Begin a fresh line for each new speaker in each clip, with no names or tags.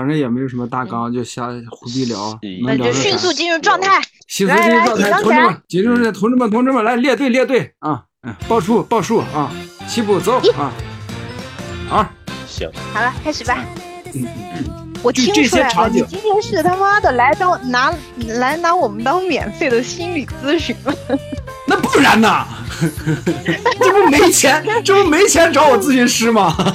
反正也没有什么大纲，就瞎胡逼聊。
那就迅速进入状态，
迅速进入状态，同志们，进入同志们，同志们，来列队，列队啊！嗯，报数，报数啊！起步走啊！好，
行，
好了，开始吧。我听出来了，你今天是他妈的来当拿来拿我们当免费的心理咨询了？
那不然呢？这不没钱，这不没钱找我咨询师吗？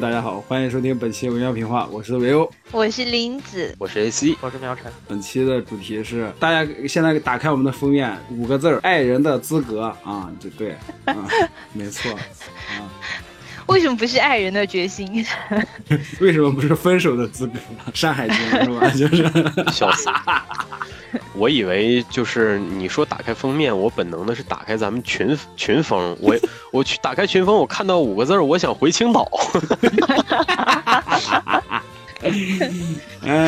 大家好，欢迎收听本期文妙评话，我是维欧，
我是林子，
我是 AC，
我是苗晨。
本期的主题是，大家现在打开我们的封面，五个字儿：爱人的资格。啊，就对，啊，没错，啊，
为什么不是爱人的决心？
为什么不是分手的资格？山海经是吧？就是
笑死。我以为就是你说打开封面，我本能的是打开咱们群群封，我我去打开群封，我看到五个字我想回青岛。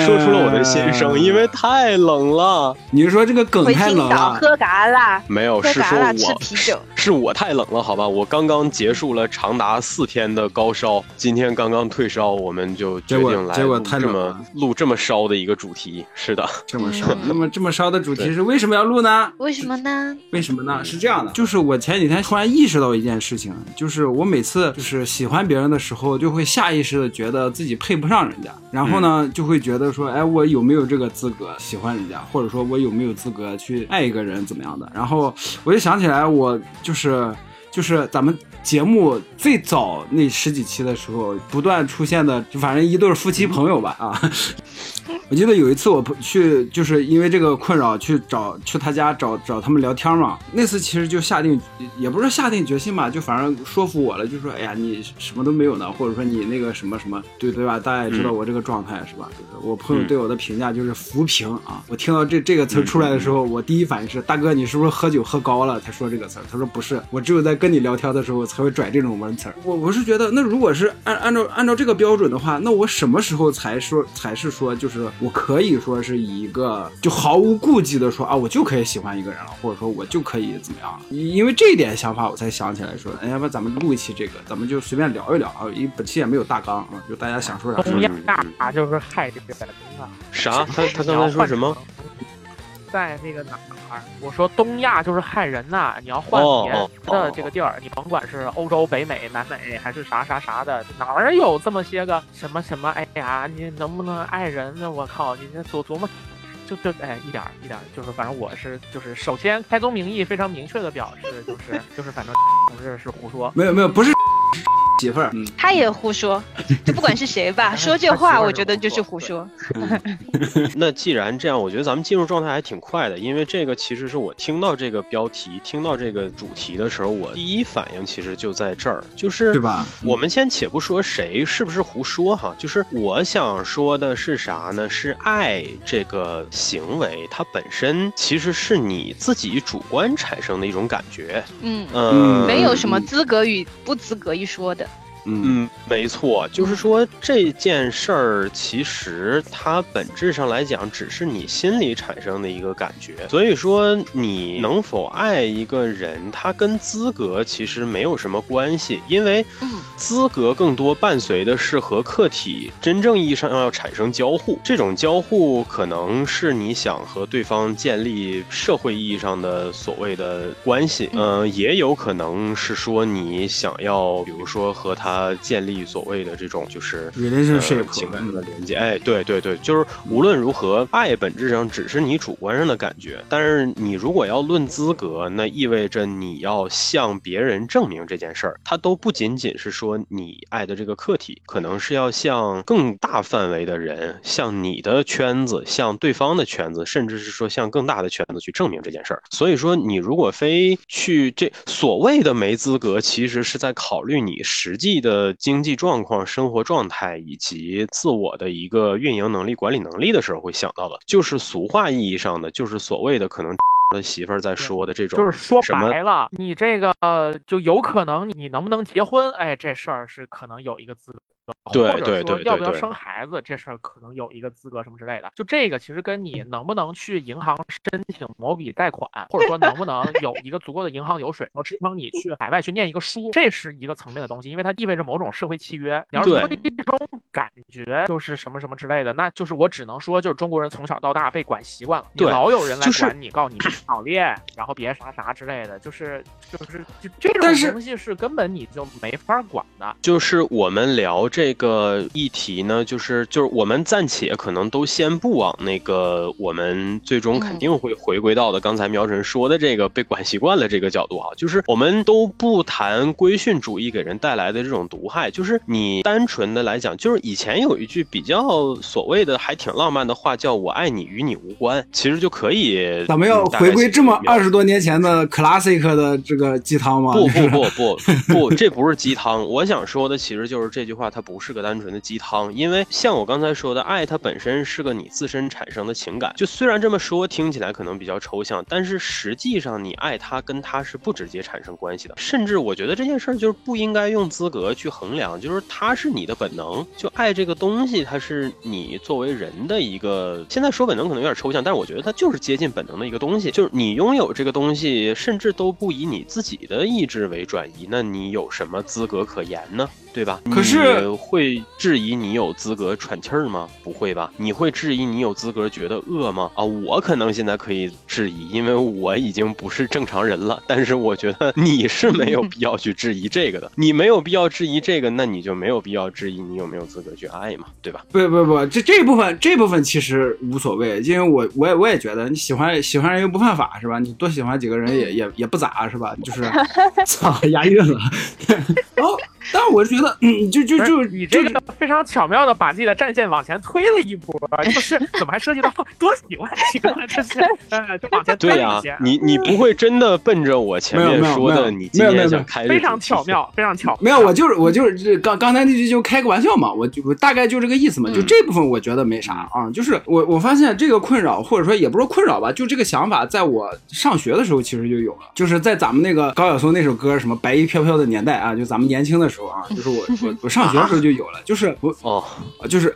说出了我的心声，因为太冷了。
你是说这个梗太冷了？
喝嘎啦？
没有，是说我是我太冷了，好吧？我刚刚结束了长达四天的高烧，今天刚刚退烧，我们就决定来这么录这么烧的一个主题。是的，
这么烧。那么这么烧的主题是为什么要录呢？
为什么呢？
为什么呢？是这样的，就是我前几天突然意识到一件事情，就是我每次就是喜欢别人的时候，就会下意识的觉得自己配不上人家。然后呢，就会觉得说，哎，我有没有这个资格喜欢人家，或者说我有没有资格去爱一个人，怎么样的？然后我就想起来，我就是就是咱们节目最早那十几期的时候，不断出现的，就反正一对夫妻朋友吧，啊。我记得有一次我去，就是因为这个困扰去找去他家找找他们聊天嘛。那次其实就下定，也不是下定决心吧，就反正说服我了，就说哎呀你什么都没有呢，或者说你那个什么什么，对对吧？大家也知道我这个状态是吧？就是我朋友对我的评价就是扶贫啊。我听到这这个词出来的时候，我第一反应是大哥你是不是喝酒喝高了才说这个词？他说不是，我只有在跟你聊天的时候才会拽这种文词儿。我我是觉得那如果是按按照按照这个标准的话，那我什么时候才说才是说就是。我可以说是以一个就毫无顾忌的说啊，我就可以喜欢一个人了，或者说我就可以怎么样了？因为这一点想法，我才想起来说，哎，要不咱们录一期这个，咱们就随便聊一聊啊。因为本期也没有大纲啊，就大家想说啥说
啥。大就是害这个？
啥？他他刚才说什么？
在那个哪儿？我说东亚就是害人呐！你要换别的这个地儿，你甭管是欧洲、北美、南美还是啥啥啥的，哪儿有这么些个什么什么？哎呀，你能不能爱人呢？我靠，你这琢琢磨，就就哎，一点一点，就是反正我是就是首先开宗明义，非常明确的表示，就是就是反正 同志是胡说，
没有没有，不是。媳妇儿，
他也胡说，就不管是谁吧，说这话我觉得就是胡说。
那既然这样，我觉得咱们进入状态还挺快的，因为这个其实是我听到这个标题、听到这个主题的时候，我第一反应其实就在这儿，就是
对吧？
我们先且不说谁是不是胡说哈，就是我想说的是啥呢？是爱这个行为，它本身其实是你自己主观产生的一种感觉。
嗯嗯，没有什么资格与不资格一说的。
嗯，没错，就是说这件事儿，其实它本质上来讲，只是你心里产生的一个感觉。所以说，你能否爱一个人，它跟资格其实没有什么关系，因为资格更多伴随的是和客体真正意义上要产生交互。这种交互可能是你想和对方建立社会意义上的所谓的关系，嗯，也有可能是说你想要，比如说和他。呃，建立所谓的这种就是情感的连接，哎，对对对，就是无论如何，爱本质上只是你主观上的感觉，但是你如果要论资格，那意味着你要向别人证明这件事儿，它都不仅仅是说你爱的这个客体，可能是要向更大范围的人，向你的圈子，向对方的圈子，甚至是说向更大的圈子去证明这件事儿。所以说，你如果非去这所谓的没资格，其实是在考虑你实际的。的经济状况、生活状态以及自我的一个运营能力、管理能力的时候，会想到的，就是俗话意义上的，就是所谓的可能他媳妇儿在说的这种，
就是说白了，你这个就有可能你能不能结婚，哎，这事儿是可能有一个资格。
对对对，
要不要生孩子这事儿可能有一个资格什么之类的，就这个其实跟你能不能去银行申请某笔贷款，或者说能不能有一个足够的银行流水，能支撑你去海外去念一个书，这是一个层面的东西，因为它意味着某种社会契约。你要说这种感觉就是什么什么之类的，那就是我只能说，就是中国人从小到大被管习惯了，老有人来管你，告诉你早恋，然后别啥啥之类的，就是就是就这种东西是根本你就没法管的。
就是我们聊。这个议题呢，就是就是我们暂且可能都先不往那个我们最终肯定会回归到的刚才苗晨说的这个被管习惯了这个角度啊，就是我们都不谈规训主义给人带来的这种毒害，就是你单纯的来讲，就是以前有一句比较所谓的还挺浪漫的话，叫我爱你与你无关，其实就可以。
咱们要回归这么二十多年前的 classic 的这个鸡汤吗？
不不不不 不，这不是鸡汤，我想说的其实就是这句话，它。不是个单纯的鸡汤，因为像我刚才说的，爱它本身是个你自身产生的情感。就虽然这么说听起来可能比较抽象，但是实际上你爱他跟他是不直接产生关系的。甚至我觉得这件事儿就是不应该用资格去衡量，就是它是你的本能。就爱这个东西，它是你作为人的一个。现在说本能可能有点抽象，但是我觉得它就是接近本能的一个东西。就是你拥有这个东西，甚至都不以你自己的意志为转移，那你有什么资格可言呢？对吧？
可是
会质疑你有资格喘气儿吗？不会吧？你会质疑你有资格觉得饿吗？啊，我可能现在可以质疑，因为我已经不是正常人了。但是我觉得你是没有必要去质疑这个的。你没有必要质疑这个，那你就没有必要质疑你有没有资格去爱嘛？对吧？
不不不，这这部分这部分其实无所谓，因为我我也我也觉得你喜欢喜欢人又不犯法是吧？你多喜欢几个人也也也不咋是吧？就是 操押韵了，然后。但是我觉得，嗯，就就就
你这个非常巧妙的把自己的战线往前推了一步，就是怎么还涉及到 多喜欢几个这些，呃，就往前推一些。
你你不会真的奔着我前面说的，你今天想开
非常巧妙，非常巧。
没有，我就是我就是刚刚才那句就开个玩笑嘛，我就我大概就这个意思嘛。就这部分我觉得没啥啊，就是我我发现这个困扰或者说也不是困扰吧，就这个想法在我上学的时候其实就有了，就是在咱们那个高晓松那首歌什么白衣飘飘的年代啊，就咱们年轻的时候。啊，就是我我我上 学的时候就有了，就是我哦，就是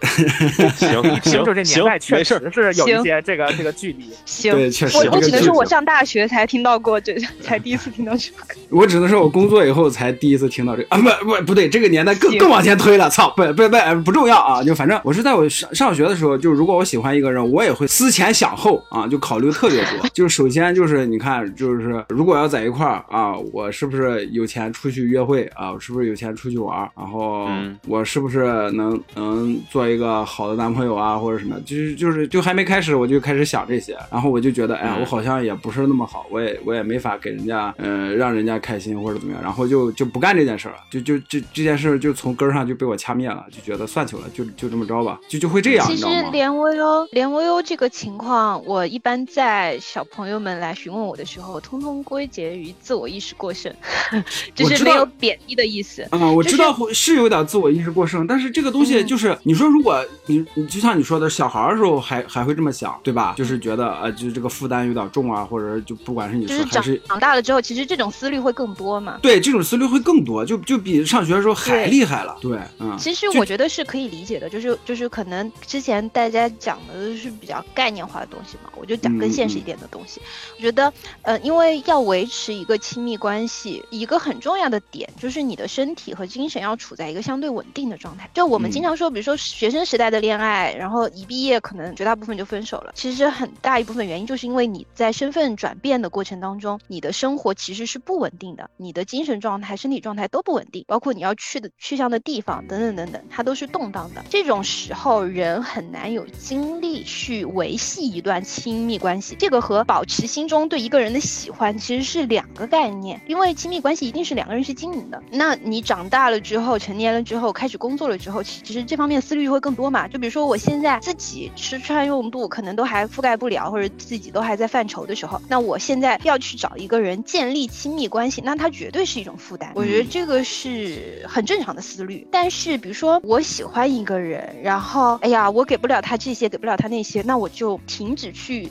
行
行，就这年代确实是有一些这个这个距离。
行，
对，确实。
我我只能说我上大学才听到过这，才第一次听到这个。
我只能说我工作以后才第一次听到这个啊，不不不对，这个年代更更往前推了，操，不不不不重要啊，就反正我是在我上上学的时候，就如果我喜欢一个人，我也会思前想后啊，就考虑特别多。就是首先就是你看，就是如果要在一块儿啊，我是不是有钱出去约会啊？我是不是有钱？出去玩，然后我是不是能能做一个好的男朋友啊，或者什么？就是就是就还没开始，我就开始想这些，然后我就觉得，哎呀，我好像也不是那么好，我也我也没法给人家，嗯，让人家开心或者怎么样，然后就就不干这件事了，就就这这件事就从根上就被我掐灭了，就觉得算球了，就就这么着吧，就就会这样。
其实连微优连微优这个情况，我一般在小朋友们来询问我的时候，通通归结于自我意识过剩，就是没有贬低的意思。
我知道是有点自我意识过剩，但是这个东西就是你说，如果你你就像你说的，小孩的时候还还会这么想，对吧？就是觉得呃，就是这个负担有点重啊，或者就不管是你说还是
长大了之后，其实这种思虑会更多嘛。
对，这种思虑会更多，就就比上学的时候还厉害了。对，嗯。
其实我觉得是可以理解的，就是就是可能之前大家讲的都是比较概念化的东西嘛，我就讲更现实一点的东西。我觉得呃，因为要维持一个亲密关系，一个很重要的点就是你的身体和精神要处在一个相对稳定的状态。就我们经常说，比如说学生时代的恋爱，然后一毕业可能绝大部分就分手了。其实很大一部分原因就是因为你在身份转变的过程当中，你的生活其实是不稳定的，你的精神状态、身体状态都不稳定，包括你要去的去向的地方等等等等，它都是动荡的。这种时候，人很难有精力去维系一段亲密关系。这个和保持心中对一个人的喜欢其实是两个概念，因为亲密关系一定是两个人去经营的。那你长大了之后，成年了之后，开始工作了之后，其实这方面思虑会更多嘛。就比如说我现在自己吃穿用度可能都还覆盖不了，或者自己都还在犯愁的时候，那我现在要去找一个人建立亲密关系，那他绝对是一种负担。我觉得这个是很正常的思虑。但是比如说我喜欢一个人，然后哎呀，我给不了他这些，给不了他那些，那我就停止去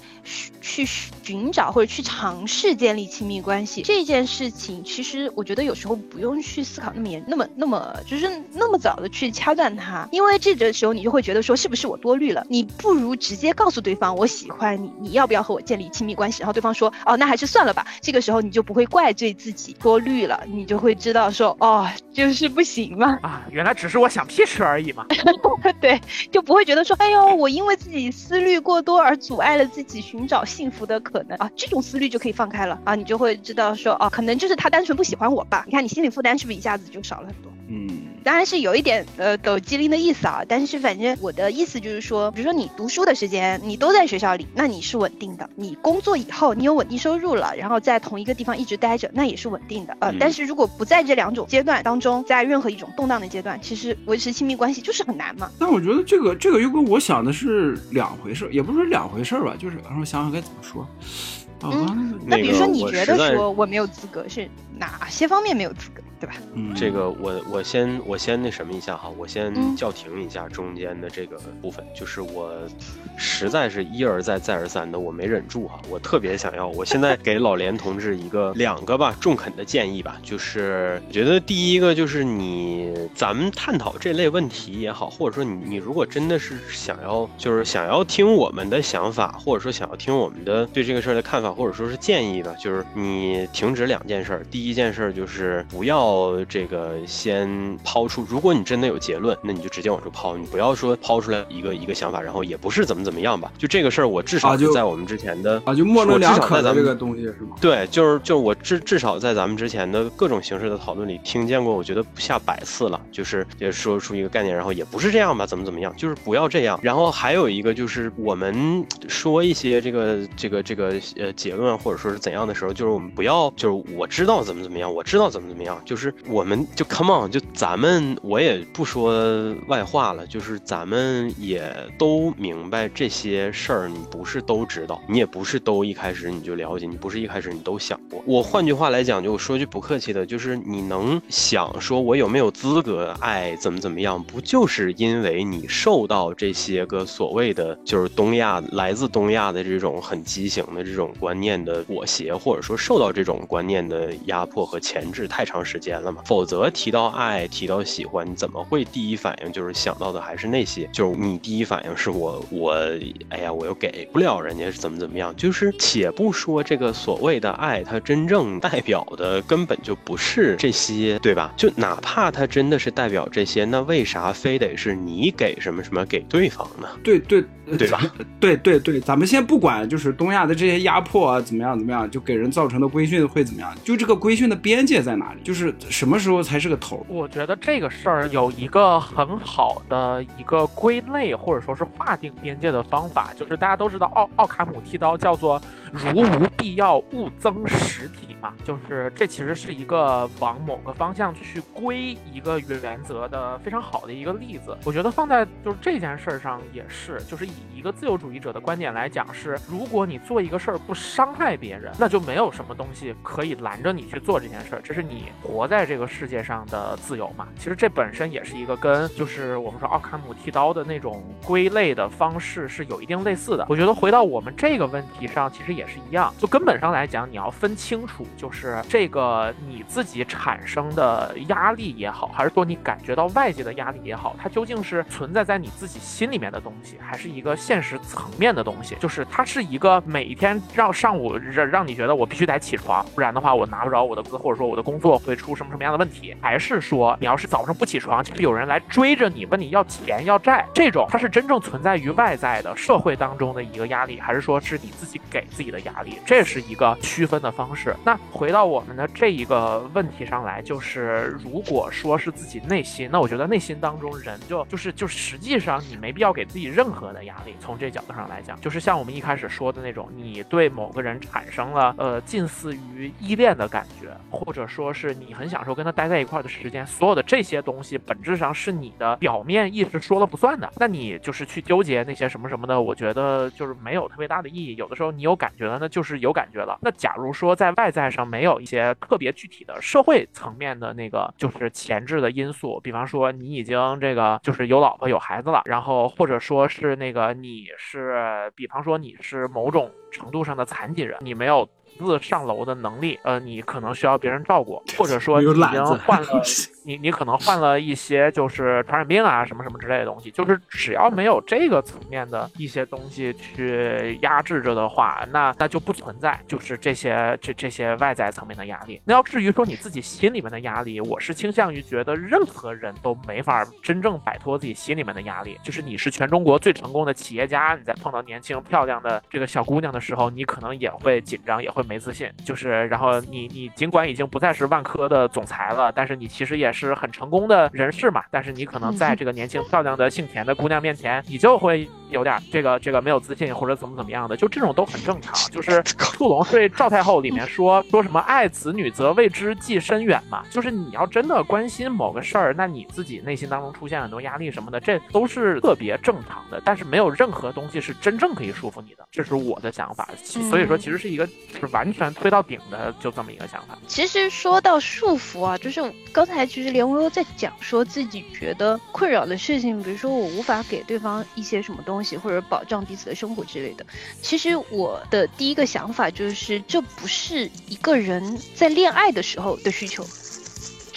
去寻找或者去尝试建立亲密关系这件事情，其实我觉得有时候不用去思考那么严，那么那么就是那么早的去掐断他，因为这个时候你就会觉得说是不是我多虑了？你不如直接告诉对方我喜欢你，你要不要和我建立亲密关系？然后对方说哦，那还是算了吧。这个时候你就不会怪罪自己多虑了，你就会知道说哦，就是不行嘛。
啊，原来只是我想屁吃而已嘛。
对，就不会觉得说哎呦，我因为自己思虑过多而阻碍了自己寻找幸福的可能啊，这种思虑就可以放开了啊，你就会知道说哦，可能就是他单纯不喜欢我吧。你看你心理负担是不是一下子就少了很多？
嗯。
当然是有一点呃抖机灵的意思啊，但是反正我的意思就是说，比如说你读书的时间你都在学校里，那你是稳定的；你工作以后你有稳定收入了，然后在同一个地方一直待着，那也是稳定的。呃，但是如果不在这两种阶段当中，在任何一种动荡的阶段，其实维持亲密关系就是很难嘛。
但我觉得这个这个又跟我想的是两回事，也不是两回事吧，就是让我想想该怎么说。
嗯，那比如说你觉得说我没有资格，是哪些方面没有资格？对吧？
嗯，
这个我我先我先那什么一下哈，我先叫停一下中间的这个部分，就是我实在是一而再再而三的我没忍住哈，我特别想要，我现在给老连同志一个两个吧中肯的建议吧，就是我觉得第一个就是你咱们探讨这类问题也好，或者说你你如果真的是想要就是想要听我们的想法，或者说想要听我们的对这个事儿的看法，或者说是建议吧，就是你停止两件事儿，第一件事儿就是不要。哦，这个先抛出，如果你真的有结论，那你就直接往出抛，你不要说抛出来一个一个想法，然后也不是怎么怎么样吧。就这个事儿，我至少就在我们之前的
啊，就模棱两可的这个东西是吗？
对，就是就是我至至少在咱们之前的各种形式的讨论里听见过，我觉得不下百次了，就是也说出一个概念，然后也不是这样吧，怎么怎么样，就是不要这样。然后还有一个就是我们说一些这个这个这个呃结论或者说是怎样的时候，就是我们不要就是我知道怎么怎么样，我知道怎么怎么样，就是。是我们就 come on，就咱们我也不说外话了，就是咱们也都明白这些事儿，你不是都知道，你也不是都一开始你就了解，你不是一开始你都想过。我换句话来讲，就我说句不客气的，就是你能想说我有没有资格爱怎么怎么样，不就是因为你受到这些个所谓的就是东亚来自东亚的这种很畸形的这种观念的裹挟，或者说受到这种观念的压迫和钳制太长时间。了嘛？否则提到爱，提到喜欢，你怎么会第一反应就是想到的还是那些？就是你第一反应是我我，哎呀，我又给不了人家，是怎么怎么样？就是且不说这个所谓的爱，它真正代表的根本就不是这些，对吧？就哪怕它真的是代表这些，那为啥非得是你给什么什么给对方呢？
对对
对吧？
对对对，咱们先不管，就是东亚的这些压迫啊，怎么样怎么样，就给人造成的规训会怎么样？就这个规训的边界在哪里？就是。什么时候才是个头？
我觉得这个事儿有一个很好的一个归类或者说是划定边界的方法，就是大家都知道奥奥卡姆剃刀叫做如无必要勿增实体嘛，就是这其实是一个往某个方向去归一个原则的非常好的一个例子。我觉得放在就是这件事儿上也是，就是以一个自由主义者的观点来讲，是如果你做一个事儿不伤害别人，那就没有什么东西可以拦着你去做这件事儿，这是你活在。这个世界上的自由嘛，其实这本身也是一个跟就是我们说奥卡姆剃刀的那种归类的方式是有一定类似的。我觉得回到我们这个问题上，其实也是一样。就根本上来讲，你要分清楚，就是这个你自己产生的压力也好，还是说你感觉到外界的压力也好，它究竟是存在在你自己心里面的东西，还是一个现实层面的东西？就是它是一个每一天让上午让让你觉得我必须得起床，不然的话我拿不着我的工资，或者说我的工作会出什么。什么样的问题？还是说你要是早上不起床，就有人来追着你问你要钱要债？这种它是真正存在于外在的社会当中的一个压力，还是说是你自己给自己的压力？这是一个区分的方式。那回到我们的这一个问题上来，就是如果说是自己内心，那我觉得内心当中人就就是就实际上你没必要给自己任何的压力。从这角度上来讲，就是像我们一开始说的那种，你对某个人产生了呃近似于依恋的感觉，或者说是你很享受跟他待在一块儿的时间，所有的这些东西本质上是你的表面意识说了不算的。那你就是去纠结那些什么什么的，我觉得就是没有特别大的意义。有的时候你有感觉了，那就是有感觉了。那假如说在外在上没有一些特别具体的社会层面的那个就是前置的因素，比方说你已经这个就是有老婆有孩子了，然后或者说是那个你是，比方说你是某种程度上的残疾人，你没有。自上楼的能力，呃，你可能需要别人照顾，或者说你已经患了，你你可能患了一些就是传染病啊，什么什么之类的东西，就是只要没有这个层面的一些东西去压制着的话，那那就不存在就是这些这这些外在层面的压力。那要至于说你自己心里面的压力，我是倾向于觉得任何人都没法真正摆脱自己心里面的压力。就是你是全中国最成功的企业家，你在碰到年轻漂亮的这个小姑娘的时候，你可能也会紧张，也会。没自信，就是，然后你你尽管已经不再是万科的总裁了，但是你其实也是很成功的人士嘛。但是你可能在这个年轻漂亮的姓田的姑娘面前，你就会有点这个这个没有自信或者怎么怎么样的，就这种都很正常。就是《兔龙对赵太后》里面说说什么爱子女则为之计深远嘛，就是你要真的关心某个事儿，那你自己内心当中出现很多压力什么的，这都是特别正常的。但是没有任何东西是真正可以束缚你的，这是我的想法。所以说，其实是一个是完。完全推到顶的，就这么一个想法。
其实说到束缚啊，就是刚才其实连微微在讲，说自己觉得困扰的事情，比如说我无法给对方一些什么东西，或者保障彼此的生活之类的。其实我的第一个想法就是，这不是一个人在恋爱的时候的需求。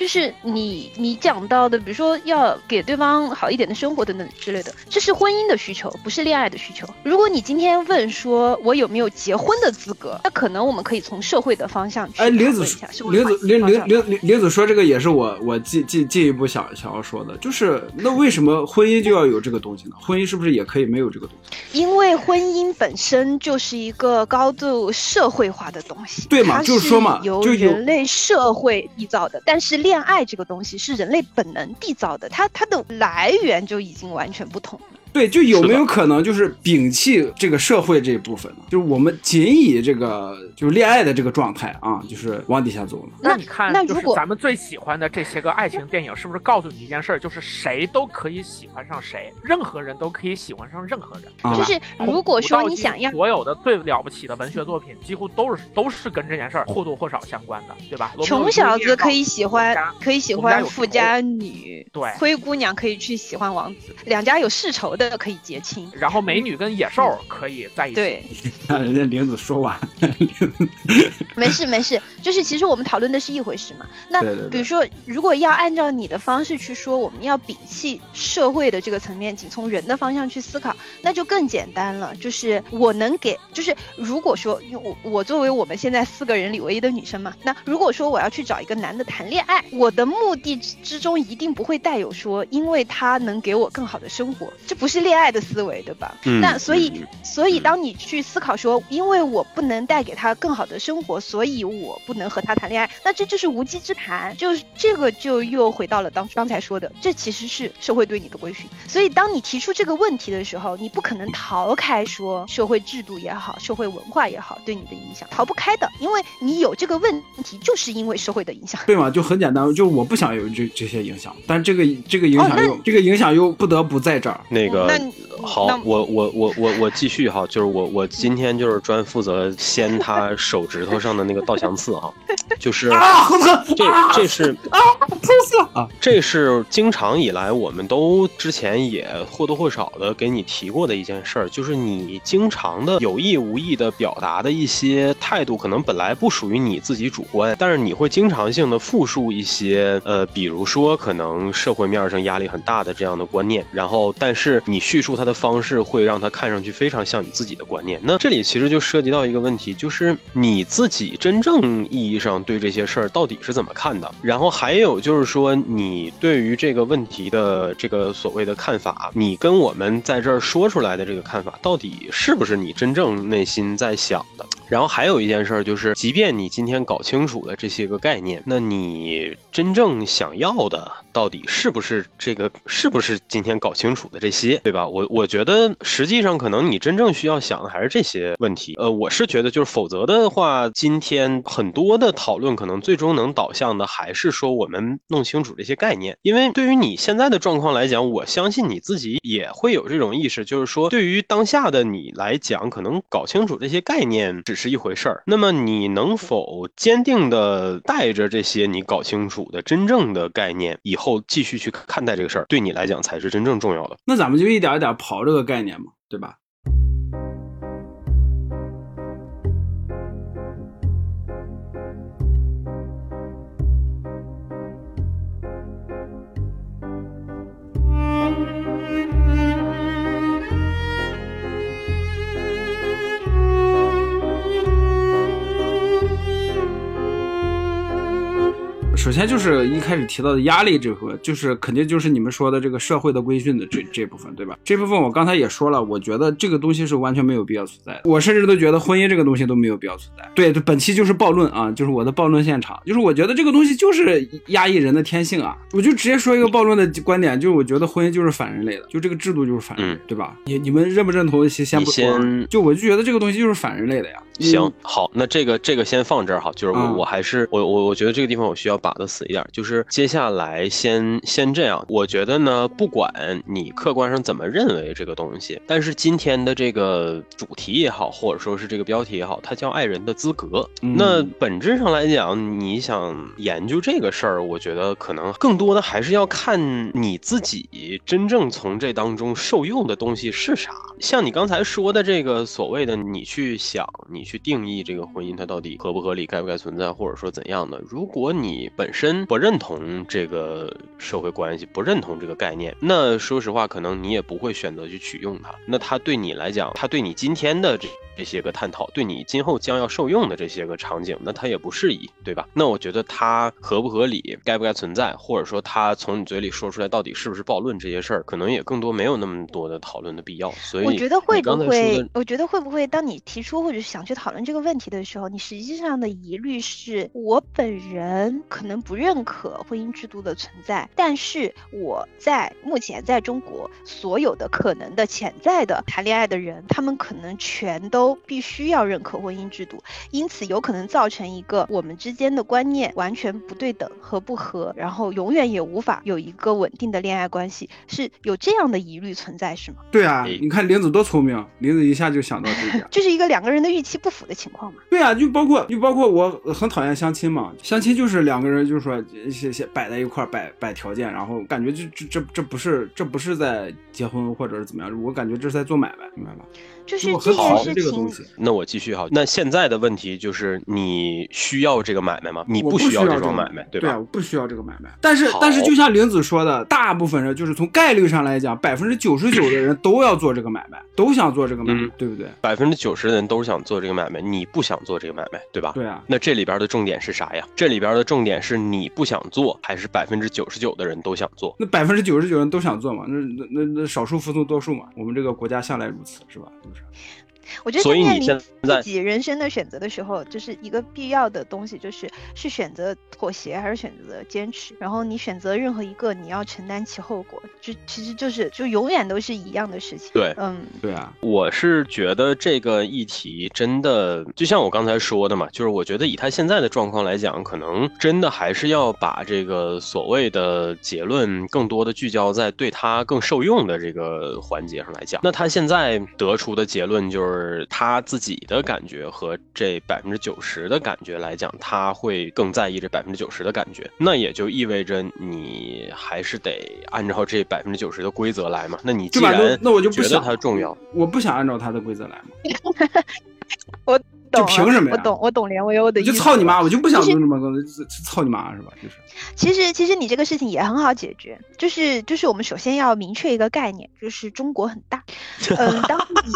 就是你你讲到的，比如说要给对方好一点的生活等等之类的，这是婚姻的需求，不是恋爱的需求。如果你今天问说我有没有结婚的资格，那可能我们可以从社会的方向去
问一
下。
玲子玲玲玲玲玲子说这个也是我我进进进一步想想要说的，就是那为什么婚姻就要有这个东西呢？婚姻是不是也可以没有这个东
西？因为婚姻本身就是一个高度社会化的东西，
对嘛？就是说嘛，
由人类社会缔造的，但是恋。恋爱这个东西是人类本能缔造的，它它的来源就已经完全不同了。
对，就有没有可能就是摒弃这个社会这一部分呢？就是我们仅以这个就是恋爱的这个状态啊，就是往底下走
呢？
那你看，那如果咱们最喜欢的这些个爱情电影，是不是告诉你一件事儿，就是谁都可以喜欢上谁，任何人都可以喜欢上任何人？
就是如果说你想要
所有的最了不起的文学作品，几乎都是都是跟这件事儿或多或少相关的，对吧？
穷小子可以喜欢可以喜欢富家女，
对，
灰姑娘可以去喜欢王子，两家有世仇的可以结亲。
然后美女跟野兽可以在一起。
对，
让人家玲子说完。
没事没事，就是其实我们讨论的是一回事嘛。那比如说，如果要按照你的方式去说，我们要摒弃社会的这个层面，仅从人的方向去思考，那就更简单了。就是我能给，就是如果说，我我作为我们现在四个人里唯一的女生嘛，那如果说我要去找一个男的谈恋爱，我的目的之中一定不会带有说，因为他能给我更好的生活，这不是恋爱的思维，对吧？那所以，所以当你去思考说，因为我不能带给他更好的生活，所以我不能和他谈恋爱，那这就是无稽之谈。就是这个就又回到了当刚才说的，这其实是社会对你的规训。所以当你提出这个问题的时候，你不可能逃开说社会制度也好，社会文化也好对你的影响，逃不开的。因为你有这个问题，就是因为社会的影响，
对吗？就很简单，就是我不想有这这些影响，但这个这个影响又这个影响又不得不在这儿。
那个好，我我我我我继续哈，就是我我今天就是专负责掀他手指头上的那个倒相刺哈，就是这这是
啊，痛死了啊！
这是经常以来我们都之前也或多或少的给你提过的一件事儿，就是你经常的有意无意的表达的一些态度，可能本来不属于你自己主观，但是你会经常性的复述一些呃，比如说可能社会面上压力很大的这样的观念，然后但是你叙述它的方式会让它看上去非常像你自己的观念。那这里其实就涉及到一个问题，就是你自己真正意义上对这些事儿到底是怎么看的？然后还有就是说，你对于这个问题的这个所谓的看法，你跟我们在这儿说出来的这个看法，到底是不是你真正内心在想的？然后还有一件事儿就是，即便你今天搞清楚了这些个概念，那你真正想要的到底是不是这个？是不是今天搞清楚的这些，对吧？我我觉得实际上可能你真正需要想的还是这些问题。呃，我是觉得就是否则的话，今天很多的讨论可能最终能导向的还是说我们弄清楚这些概念，因为对于你现在的状况来讲，我相信你自己也会有这种意识，就是说对于当下的你来讲，可能搞清楚这些概念只是一回事儿。那么你能否坚定的带着这些你搞清楚的真正的概念，以后后继续去看待这个事儿，对你来讲才是真正重要的。
那咱们就一点一点刨这个概念嘛，对吧？首先就是一开始提到的压力这部分，就是肯定就是你们说的这个社会的规训的这这部分，对吧？这部分我刚才也说了，我觉得这个东西是完全没有必要存在的。我甚至都觉得婚姻这个东西都没有必要存在。对，本期就是暴论啊，就是我的暴论现场，就是我觉得这个东西就是压抑人的天性啊。我就直接说一个暴论的观点，就是我觉得婚姻就是反人类的，就这个制度就是反人类，对吧？你你们认不认同？先先不说，就我就觉得这个东西就是反人类的呀。
行，好，那这个这个先放这儿哈，就是我我还是我我我觉得这个地方我需要把的死一点，就是接下来先先这样，我觉得呢，不管你客观上怎么认为这个东西，但是今天的这个主题也好，或者说是这个标题也好，它叫爱人的资格。那本质上来讲，你想研究这个事儿，我觉得可能更多的还是要看你自己真正从这当中受用的东西是啥。像你刚才说的这个所谓的，你去想你。你去定义这个婚姻，它到底合不合理，该不该存在，或者说怎样的？如果你本身不认同这个社会关系，不认同这个概念，那说实话，可能你也不会选择去取用它。那它对你来讲，它对你今天的这。这些个探讨对你今后将要受用的这些个场景，那它也不适宜，对吧？那我觉得它合不合理，该不该存在，或者说它从你嘴里说出来到底是不是暴论这些事儿，可能也更多没有那么多的讨论的必要。所以
我觉得会不会？我觉得会不会？当你提出或者想去讨论这个问题的时候，你实际上的疑虑是我本人可能不认可婚姻制度的存在，但是我在目前在中国所有的可能的潜在的谈恋爱的人，他们可能全都。都必须要认可婚姻制度，因此有可能造成一个我们之间的观念完全不对等和不合，然后永远也无法有一个稳定的恋爱关系，是有这样的疑虑存在是吗？
对啊，你看林子多聪明，林子一下就想到这点，
这是一个两个人的预期不符的情况嘛？
对啊，就包括就包括我很讨厌相亲嘛，相亲就是两个人就是说先先摆在一块摆摆条件，然后感觉就这这这不是这不是在结婚或者是怎么样，我感觉这是在做买卖，明白吧？
就是这件事
情。
那我继续哈。那现在的问题就是，你需要这个买卖吗？你
不
需
要这
种买卖，
对
吧？对，
我不需要这个买卖。但是，但是就像玲子说的，大部分人就是从概率上来讲，百分之九十九的人都要做这个买卖，都想做这个买卖，对不对？
百分之九十的人都是想做这个买卖，你不想做这个买卖，对吧？
对啊。
那这里边的重点是啥呀？这里边的重点是你不想做，还是百分之九十九的人都想做？
那百分之九十九人都想做嘛？那那那那少数服从多数嘛？我们这个国家向来如此，是吧？是不是？
我觉得面临自己人生的选择的时候，就是一个必要的东西，就是是选择妥协还是选择坚持。然后你选择任何一个，你要承担其后果，就其实就是就永远都是一样的事情。
对，
嗯，
对啊，
我是觉得这个议题真的就像我刚才说的嘛，就是我觉得以他现在的状况来讲，可能真的还是要把这个所谓的结论更多的聚焦在对他更受用的这个环节上来讲。那他现在得出的结论就是。是他自己的感觉和这百分之九十的感觉来讲，他会更在意这百分之九十的感觉。那也就意味着你还是得按照这百分之九十的规则来嘛。那你既然
那我就不
觉得它重要，
我不想按照他的规则来嘛。
我。
就凭什么呀？
我懂，我懂连维欧的意思。
就操你妈！我就不想弄这么多，操你妈是吧？就是。
其实，其实你这个事情也很好解决，就是就是我们首先要明确一个概念，就是中国很大。嗯，当你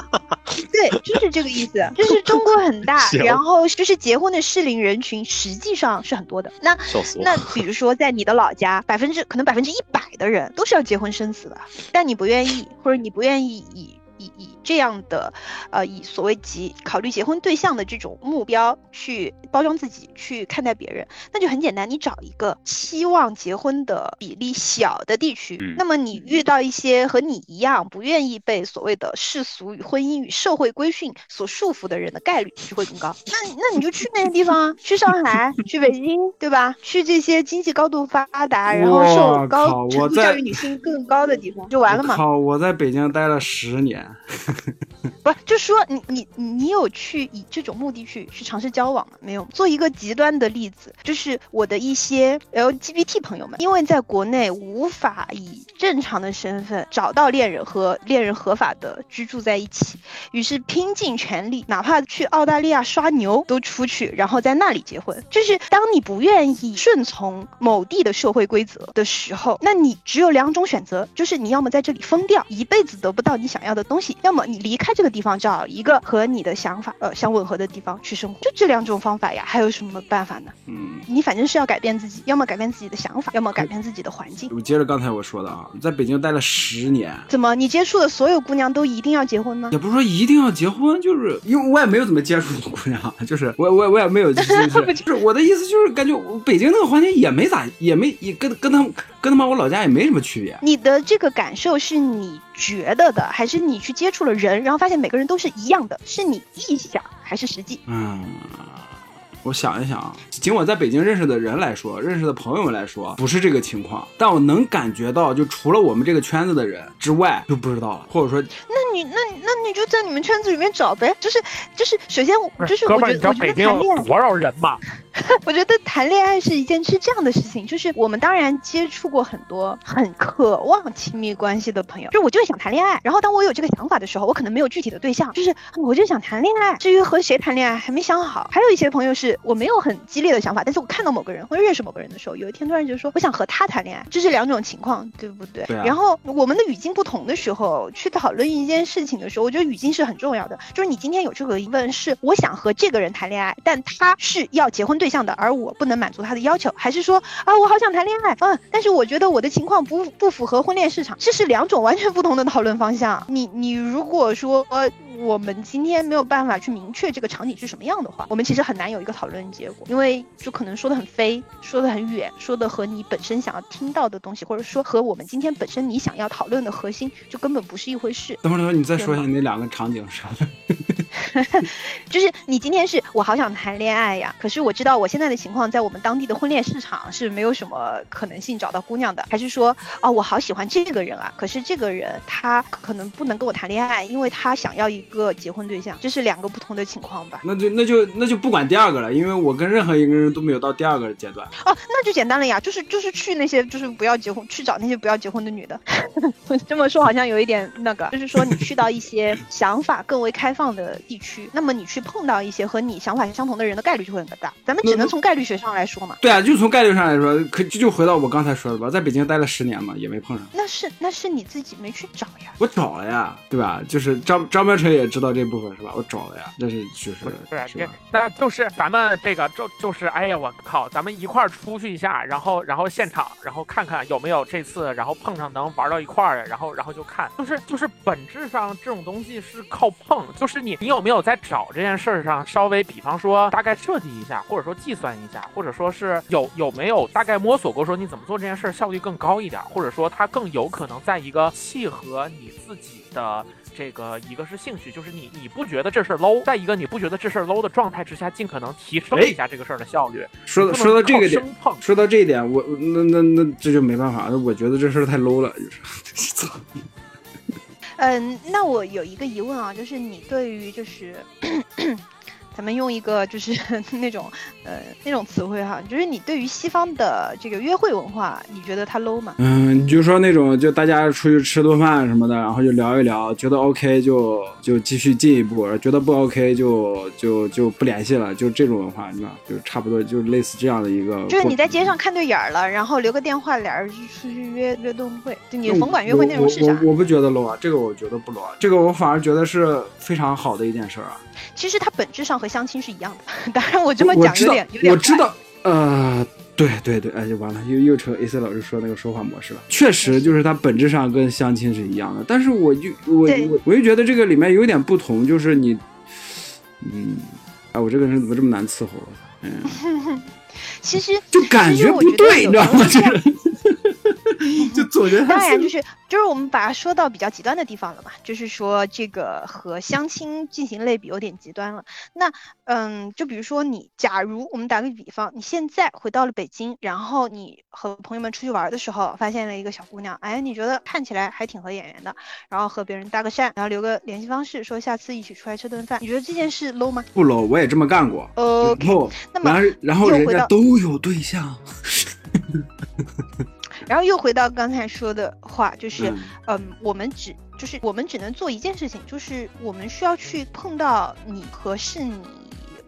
对，就是这个意思，就是中国很大，然后就是结婚的适龄人群实际上是很多的。那那比如说在你的老家，百分之可能百分之一百的人都是要结婚生子的，但你不愿意，或者你不愿意以。以以这样的，呃，以所谓及考虑结婚对象的这种目标去包装自己，去看待别人，那就很简单，你找一个期望结婚的比例小的地区，那么你遇到一些和你一样不愿意被所谓的世俗与婚姻与社会规训所束缚的人的概率就会更高。那那你就去那些地方啊，去上海，去北京，对吧？去这些经济高度发达，然后受高程度教育女性更高的地方，就完了嘛。
好，我在北京待了十年。
不是，就说你你你有去以这种目的去去尝试交往吗？没有。做一个极端的例子，就是我的一些 LGBT 朋友们，因为在国内无法以正常的身份找到恋人和恋人合法的居住在一起，于是拼尽全力，哪怕去澳大利亚刷牛都出去，然后在那里结婚。就是当你不愿意顺从某地的社会规则的时候，那你只有两种选择，就是你要么在这里疯掉，一辈子得不到你想要的东西，要么你离开这个地方，找一个和你的想法呃相吻合的地方去生活。就这两种方法呀，还有什么办法呢？嗯，你反正是要改变自己，要么改变自己的想法，要么改变自己的环境。
我接着刚才我说的啊，在北京待了十年，
怎么你接触的所有姑娘都一定要结婚呢？
也不是说一定要结婚，就是因为我也没有怎么接触过姑娘，就是我我我也没有，就是我的意思就是感觉北京那个环境也没咋，也没也跟跟他跟他妈我老家也没什么区别。
你的这个感受是你觉得的，还是你去接触了人，然后发现每个人都是一样的？是你臆想还是实际？
嗯。我想一想啊，仅我在北京认识的人来说，认识的朋友们来说，不是这个情况。但我能感觉到，就除了我们这个圈子的人之外，就不知道了。或者说，
那你那那你就在你们圈子里面找呗。就是就是，首先就是我觉得我觉得谈恋爱
多少人嘛？
我觉得谈恋爱是一件是这样的事情，就是我们当然接触过很多很渴望亲密关系的朋友，就我就是想谈恋爱。然后当我有这个想法的时候，我可能没有具体的对象，就是我就想谈恋爱。至于和谁谈恋爱还没想好。还有一些朋友是我没有很激烈的想法，但是我看到某个人或者认识某个人的时候，有一天突然就说我想和他谈恋爱，这是两种情况，对不对？
对。
然后我们的语境不同的时候，去讨论一件事情的时候，我觉得语境是很重要的。就是你今天有这个疑问，是我想和这个人谈恋爱，但他是要结婚对对象的，而我不。能满足他的要求，还是说啊，我好想谈恋爱，嗯，但是我觉得我的情况不不符合婚恋市场，这是两种完全不同的讨论方向。你你如果说我们今天没有办法去明确这个场景是什么样的话，我们其实很难有一个讨论结果，因为就可能说的很飞，说的很远，说的和你本身想要听到的东西，或者说和我们今天本身你想要讨论的核心，就根本不是一回事。
等会儿等会儿，你再说一下那两个场景啥的？
就是你今天是我好想谈恋爱呀，可是我知道我现在的情况在我们当地的婚恋市场是没有什么可能性找到姑娘的，还是说哦我好喜欢这个人啊，可是这个人他可能不能跟我谈恋爱，因为他想要一个结婚对象，这是两个不同的情况吧？
那就那就那就不管第二个了，因为我跟任何一个人都没有到第二个阶段。
哦，那就简单了呀，就是就是去那些就是不要结婚，去找那些不要结婚的女的。这么说好像有一点那个，就是说你去到一些想法更为开放的地区，那么你去碰到一些和你想法相同的人的概率就会很大。咱们只能从概率学上来说嘛。
对啊，就从概率上来说，可就就回到我刚才说的吧，在北京待了十年嘛，也没碰上。
那是那是你自己没去找呀。
我找了呀，对吧？就是张张标成也知道这部分是吧？我找了呀，这是确实是
对，那就是咱们这个就就是哎呀，我靠，咱们一块儿出去一下，然后然后现场，然后看看有没有这次，然后碰上能玩到一块儿的，然后然后就看，就是就是本质上这种东西是靠碰，就是你你有没有在找这件事儿上稍微，比方说大概设计一下，或者说计算一下，或者说是有有没有大概摸索过说你怎么做这件事儿效率更高一点，或者说它更有可能在一个契合你自己的。这个一个是兴趣，就是你你不觉得这事儿 low，再一个你不觉得这事儿 low 的状态之下，尽可能提升一下这个事儿的效率。
说说到这个点，说到这一点，我那那那这就没办法，我觉得这事儿太 low 了，就是。
嗯，那我有一个疑问啊，就是你对于就是。咱们用一个就是 那种呃那种词汇哈，就是你对于西方的这个约会文化，你觉得它 low 吗？
嗯，你就说那种就大家出去吃顿饭什么的，然后就聊一聊，觉得 OK 就就继续进一步，觉得不 OK 就就就不联系了，就这种文化，你知道，就差不多就是类似这样的一个。
就是你在街上看对眼了，然后留个电话，俩人出去约约顿会，就你甭管约会内容是啥。
我我不觉得 low 啊，这个我觉得不 low，啊，这个我反而觉得是非常好的一件事儿啊。
其实它本质上和相亲是一样的，当然我这么讲有点有点。
我知道，呃，对对对，哎，就完了，又又成 A C 老师说那个说话模式了。确实，就是它本质上跟相亲是一样的，但是我就我我我就觉得这个里面有点不同，就是你，嗯，哎，我这个人怎么这么难伺候？
嗯，其实
就感觉不对，你知道吗？就是。就总觉得
当然就是就是我们把它说到比较极端的地方了嘛，就是说这个和相亲进行类比有点极端了。那嗯，就比如说你，假如我们打个比方，你现在回到了北京，然后你和朋友们出去玩的时候，发现了一个小姑娘，哎，你觉得看起来还挺合眼缘的，然后和别人搭个讪，然后留个联系方式，说下次一起出来吃顿饭，你觉得这件事 low 吗？
不 low，我也这么干过。
呃，那么
然后人家都有对象。
然后又回到刚才说的话，就是，嗯，我们只就是我们只能做一件事情，就是我们需要去碰到你合适你。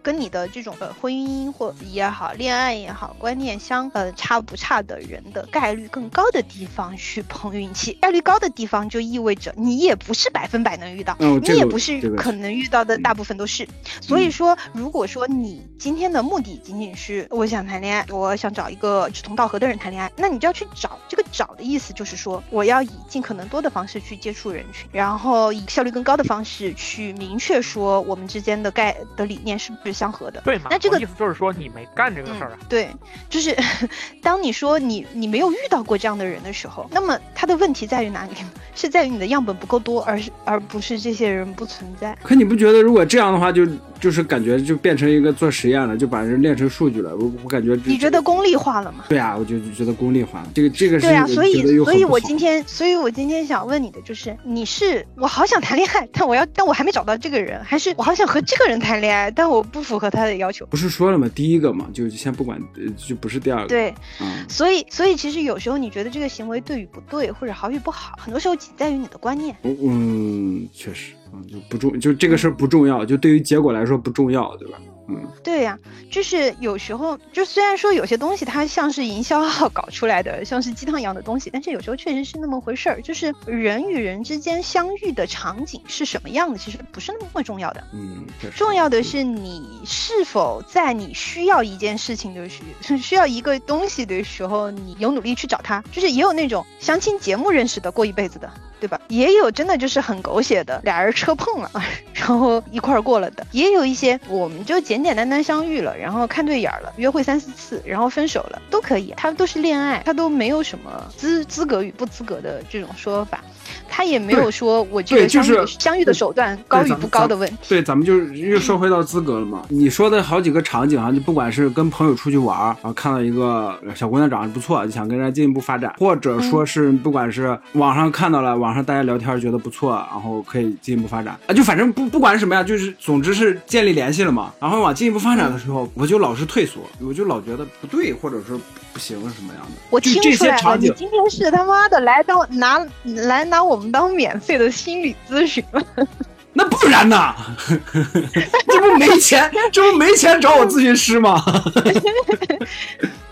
跟你的这种呃婚姻或也好，恋爱也好，观念相呃差不差的人的概率更高的地方去碰运气，概率高的地方就意味着你也不是百分百能遇到，你也不是可能遇到的大部分都是。所以说，如果说你今天的目的仅仅是我想谈恋爱，我想找一个志同道合的人谈恋爱，那你就要去找。这个找的意思就是说，我要以尽可能多的方式去接触人群，然后以效率更高的方式去明确说我们之间的概的理念是不是。相合的，
对嘛？
那这个
意思就是说你没干这个事儿啊？
对，就是 当你说你你没有遇到过这样的人的时候，那么他的问题在于哪里？是在于你的样本不够多，而是而不是这些人不存在。
可你不觉得如果这样的话，就就是感觉就变成一个做实验了，就把人练成数据了？我我感觉
你觉得功利化了吗？
对啊，我就觉得功利化了。这个这个是
对啊，所以所以我今天所以我今天想问你的就是，你是我好想谈恋爱，但我要但我还没找到这个人，还是我好想和这个人谈恋爱，但我不。符合他的要求，
不是说了吗？第一个嘛，就先不管，就不是第二个。
对，嗯，所以，所以其实有时候你觉得这个行为对与不对，或者好与不好，很多时候仅在于你的观念。
嗯，确实，嗯，就不重，就这个事儿不重要，就对于结果来说不重要，对吧？嗯，
对呀，就是有时候，就虽然说有些东西它像是营销号 搞出来的，像是鸡汤一样的东西，但是有时候确实是那么回事儿。就是人与人之间相遇的场景是什么样的，其实不是那么重要的。
嗯，
重要的是你是否在你需要一件事情的时，需要一个东西的时候，你有努力去找他。就是也有那种相亲节目认识的过一辈子的。对吧？也有真的就是很狗血的，俩人车碰了，然后一块儿过了的。也有一些，我们就简简单单相遇了，然后看对眼了，约会三四次，然后分手了，都可以。他都是恋爱，他都没有什么资资格与不资格的这种说法。他也没有说，我这个相遇相遇的手段高与不高的问题。
对，咱们就是又说回到资格了嘛。你说的好几个场景啊，就不管是跟朋友出去玩，然后看到一个小姑娘长得不错，就想跟人家进一步发展，或者说是不管是网上看到了，网上大家聊天觉得不错，然后可以进一步发展啊，就反正不不管是什么呀，就是总之是建立联系了嘛。然后往进一步发展的时候，我就老是退缩，我就老觉得不对，或者说不行什么样的。
我听出来了，你今天是他妈的来当拿来拿我们。当免费的心理咨询了，
那不然呢？这不没钱，这不没钱找我咨询师吗？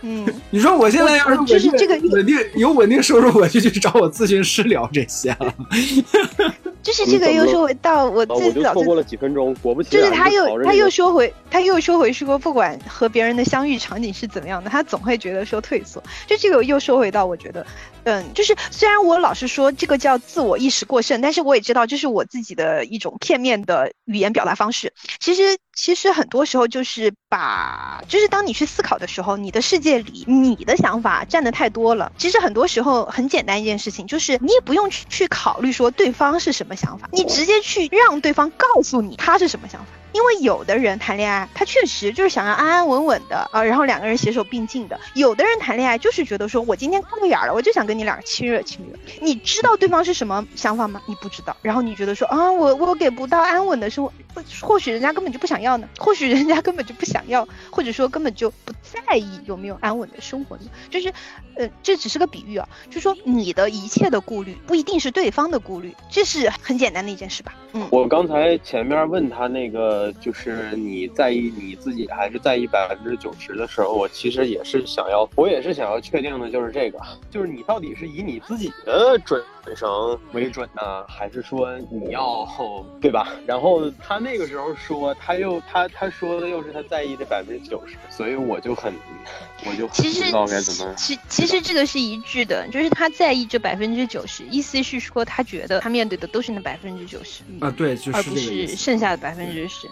嗯，
你说我现在要是
就是这个
稳定有稳定收入，我就去找我咨询师聊这些了。
就是这个又说回到我最早
错过了几分钟，果不其
然，就是他又他又说回他又说回说，不管和别人的相遇场景是怎么样的，他总会觉得说退缩。就这个又说回到，我觉得，嗯，就是虽然我老是说这个叫自我意识过剩，但是我也知道这是我自己的一种片面的语言表达方式。其实其实很多时候就是把，就是当你去思考的时候，你的世界里你的想法占的太多了。其实很多时候很简单一件事情，就是你也不用去去考虑说对方是什么。想法，你直接去让对方告诉你他是什么想法。因为有的人谈恋爱，他确实就是想要安安稳稳的啊，然后两个人携手并进的。有的人谈恋爱就是觉得说，我今天看对眼了，我就想跟你俩亲热亲热。你知道对方是什么想法吗？你不知道。然后你觉得说啊，我我给不到安稳的生活，或许人家根本就不想要呢，或许人家根本就不想要，或者说根本就不在意有没有安稳的生活呢。就是，呃，这只是个比喻啊，就是说你的一切的顾虑不一定是对方的顾虑，这是很简单的一件事吧。嗯，
我刚才前面问他那个。就是你在意你自己还是在意百分之九十的时候，我其实也是想要，我也是想要确定的，就是这个，就是你到底是以你自己的准生为准呢，还是说你要 对吧？然后他那个时候说，他又他他说的又是他在意的百分之九十，所以我就很我就不知道该怎么。
其其实这个是一致的，就是他在意这百分之九十，意思是说他觉得他面对的都是那百分之九十
啊，对，就是而
不是剩下的百分之十。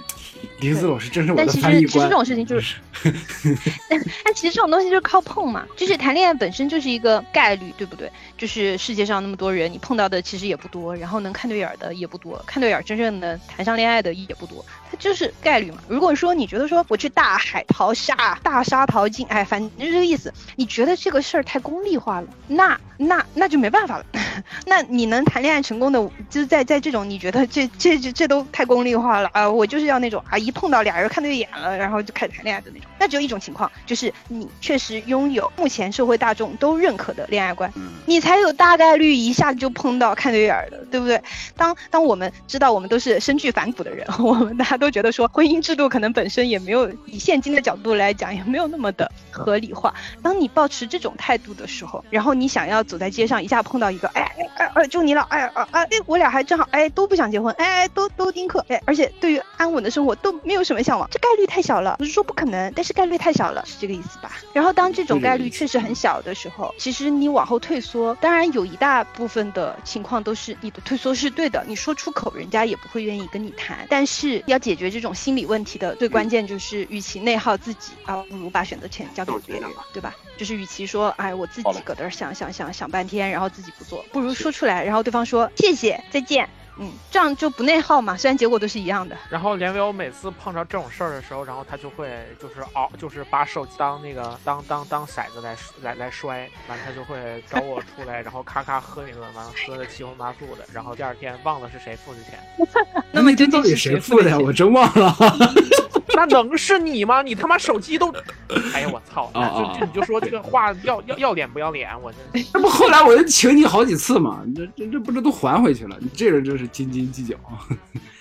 林子老师真是我的
翻译官。但其实其实这种事情就是，但其实这种东西就是靠碰嘛，就是谈恋爱本身就是一个概率，对不对？就是世界上那么多人，你碰到的其实也不多，然后能看对眼的也不多，看对眼真正的谈上恋爱的也不多，它就是概率嘛。如果说你觉得说我去大海淘沙，大沙淘金，哎，反正就这个意思，你觉得这个事儿太功利化了，那那那就没办法了。那你能谈恋爱成功的，就是在在这种你觉得这这这这都太功利化了啊！我就是要那种啊，一碰到俩人看对眼了，然后就开始谈恋爱的那种。那只有一种情况，就是你确实拥有目前社会大众都认可的恋爱观，你才还有大概率一下子就碰到看对眼儿的，对不对？当当我们知道我们都是身具反骨的人，我们大家都觉得说婚姻制度可能本身也没有以现今的角度来讲也没有那么的合理化。当你保持这种态度的时候，然后你想要走在街上一下碰到一个，哎哎哎，就你了，哎啊啊哎，我俩还正好，哎都不想结婚，哎都都丁克，哎，而且对于安稳的生活都没有什么向往，这概率太小了，不是说不可能，但是。概率太小了，是这个意思吧？然后当这种概率确实很小的时候，其实你往后退缩，当然有一大部分的情况都是你的退缩是对的，你说出口，人家也不会愿意跟你谈。但是要解决这种心理问题的最关键就是，与其内耗自己啊，不如把选择权交给别人，对吧？就是与其说，哎，我自己搁这儿想想想想半天，然后自己不做，不如说出来，然后对方说谢谢，再见。嗯，这样就不内耗嘛，虽然结果都是一样的。
然后连维欧每次碰着这种事儿的时候，然后他就会就是熬，就是把手机当那个当当当骰子来来来摔，完他就会找我出来，然后咔咔喝一顿，完了喝的七荤八素的，然后第二天忘了是谁付的钱。
那么到底谁付的呀？我真忘了。
那能是你吗？你他妈手机都 哎呀，我操！就你就说这个话要要要脸不要脸？我这
那不后来我就请你好几次嘛，这这这不这都还回去了？你这人真是斤斤计较。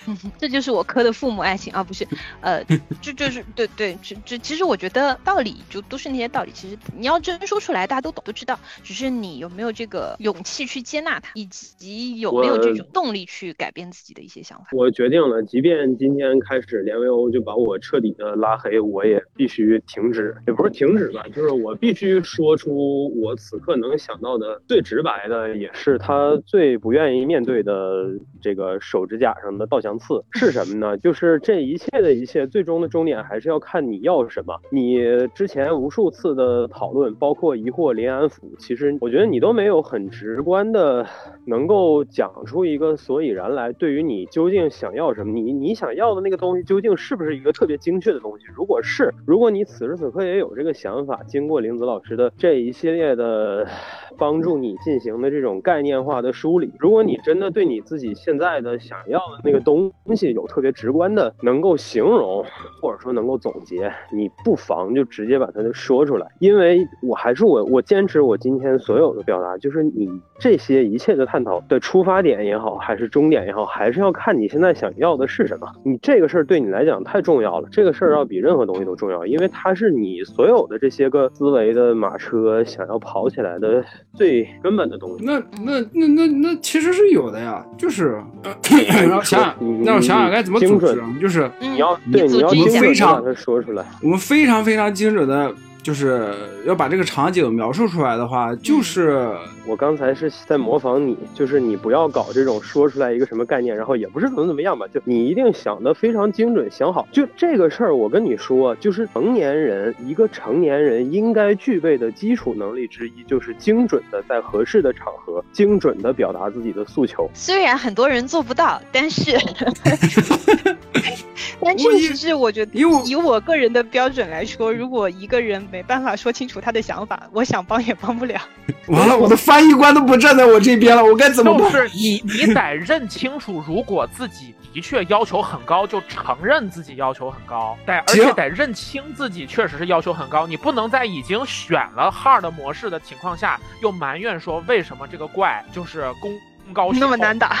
这就是我磕的父母爱情啊，不是，呃，这就是对对，这这其实我觉得道理就都是那些道理，其实你要真说出来，大家都懂都知道，只是你有没有这个勇气去接纳它，以及有没有这种动力去改变自己的一些想法。
我决定了，即便今天开始连维欧就把我彻底的拉黑，我也必须停止，也不是停止吧，就是我必须说出我此刻能想到的最直白的，也是他最不愿意面对的这个手指甲上的倒相。次是什么呢？就是这一切的一切，最终的终点还是要看你要什么。你之前无数次的讨论，包括疑惑林安府，其实我觉得你都没有很直观的能够讲出一个所以然来。对于你究竟想要什么，你你想要的那个东西究竟是不是一个特别精确的东西？如果是，如果你此时此刻也有这个想法，经过林子老师的这一系列的帮助你进行的这种概念化的梳理，如果你真的对你自己现在的想要的那个东，东西有特别直观的能够形容，或者说能够总结，你不妨就直接把它就说出来，因为我还是我，我坚持我今天所有的表达，就是你这些一切的探讨的出发点也好，还是终点也好，还是要看你现在想要的是什么。你这个事儿对你来讲太重要了，这个事儿要比任何东西都重要，因为它是你所有的这些个思维的马车想要跑起来的最根本的东西。
那那那那那其实是有的呀，就是 想想。让我想想该怎么组织，就是
你要对你要
非常
说出来，
我们非常非常精准的。就是要把这个场景描述出来的话，就是
我刚才是在模仿你，就是你不要搞这种说出来一个什么概念，然后也不是怎么怎么样吧，就你一定想的非常精准，想好。就这个事儿，我跟你说，就是成年人一个成年人应该具备的基础能力之一，就是精准的在合适的场合，精准的表达自己的诉求。
虽然很多人做不到，但是，但确实是我觉得，以我个人的标准来说，如果一个人。没办法说清楚他的想法，我想帮也帮不了。
完了，我的翻译官都不站在我这边了，我该怎么办？
就是你，你得认清楚，如果自己的确要求很高，就承认自己要求很高，得而且得认清自己确实是要求很高。你不能在已经选了 hard 模式的情况下，又埋怨说为什么这个怪就是攻高
那么难打。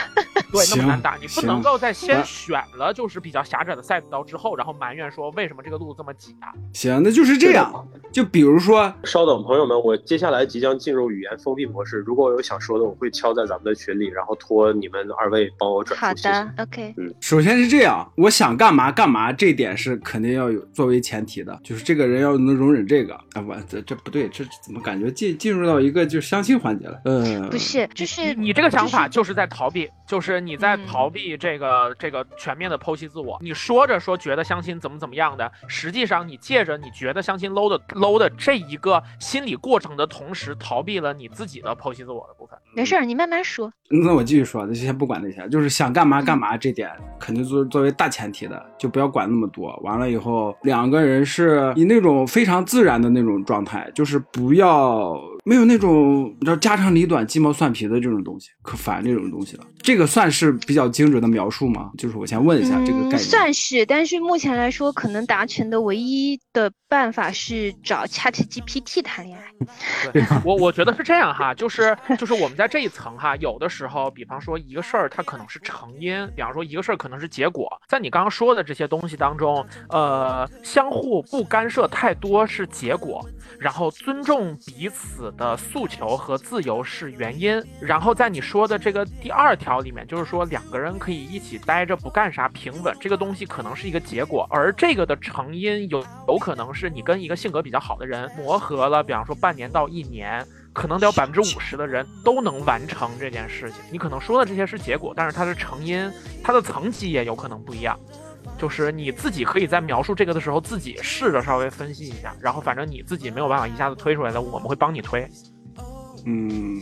对，那么难打，你不能够在先选了就是比较狭窄的赛道之后，然后埋怨说为什么这个路这么挤啊？
行，那就是这样。就比如说，
稍等，朋友们，我接下来即将进入语言封闭模式。如果我有想说的，我会敲在咱们的群里，然后托你们二位帮我转
好
述。谢谢。
的，OK，嗯
首先是这样，我想干嘛干嘛，这点是肯定要有作为前提的，就是这个人要能容忍这个。啊，我这这不对，这怎么感觉进进入到一个就是相亲环节了？嗯，
不是，就是
你这个想法
就
就是在逃避，就是你在
嗯
逃避这个、这个全面的剖析自我。你说着说觉得相亲怎么怎么样的，实际上你借着你觉得相亲 low 的 low 的这一个心理过程的同时，逃避了你自己的剖析自我的部分。
没事儿，你慢慢说。
那我继续说，那就先不管那些，就是想干嘛干嘛这点，肯定作作为大前提的，就不要管那么多。完了以后，两个人是以那种非常自然的那种状态，就是不要没有那种你知道家长里短、鸡毛蒜皮的这种东西，可烦这种东西了。这个算是比较精准的描述吗？就是我先问一下这个概
嗯，
念。
算是，但是目前来说，可能达成的唯一的办法是找 Chat GPT 谈恋爱。
对我我觉得是这样哈，就是就是我们在这一层哈，有的时候，比方说一个事儿它可能是成因，比方说一个事儿可能是结果，在你刚刚说的这些东西当中，呃，相互不干涉太多是结果，然后尊重彼此的诉求和自由是原因，然后在你说的这个第二条里面，就是说两个人可以一起待着不干啥平稳，这个东西可能是一个结果，而这个的成因有有可能是你跟一个性格比较好的人磨合了，比方说半年到一年。可能得有百分之五十的人都能完成这件事情。你可能说的这些是结果，但是它的成因、它的层级也有可能不一样。就是你自己可以在描述这个的时候，自己试着稍微分析一下，然后反正你自己没有办法一下子推出来的，我们会帮你推。
嗯，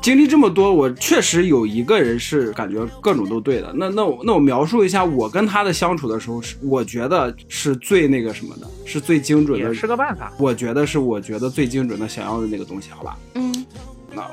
经历这么多，我确实有一个人是感觉各种都对的。那那我那我描述一下我跟他的相处的时候，是我觉得是最那个什么的，是最精准的，
也是个办法。
我觉得是我觉得最精准的想要的那个东西，好吧？
嗯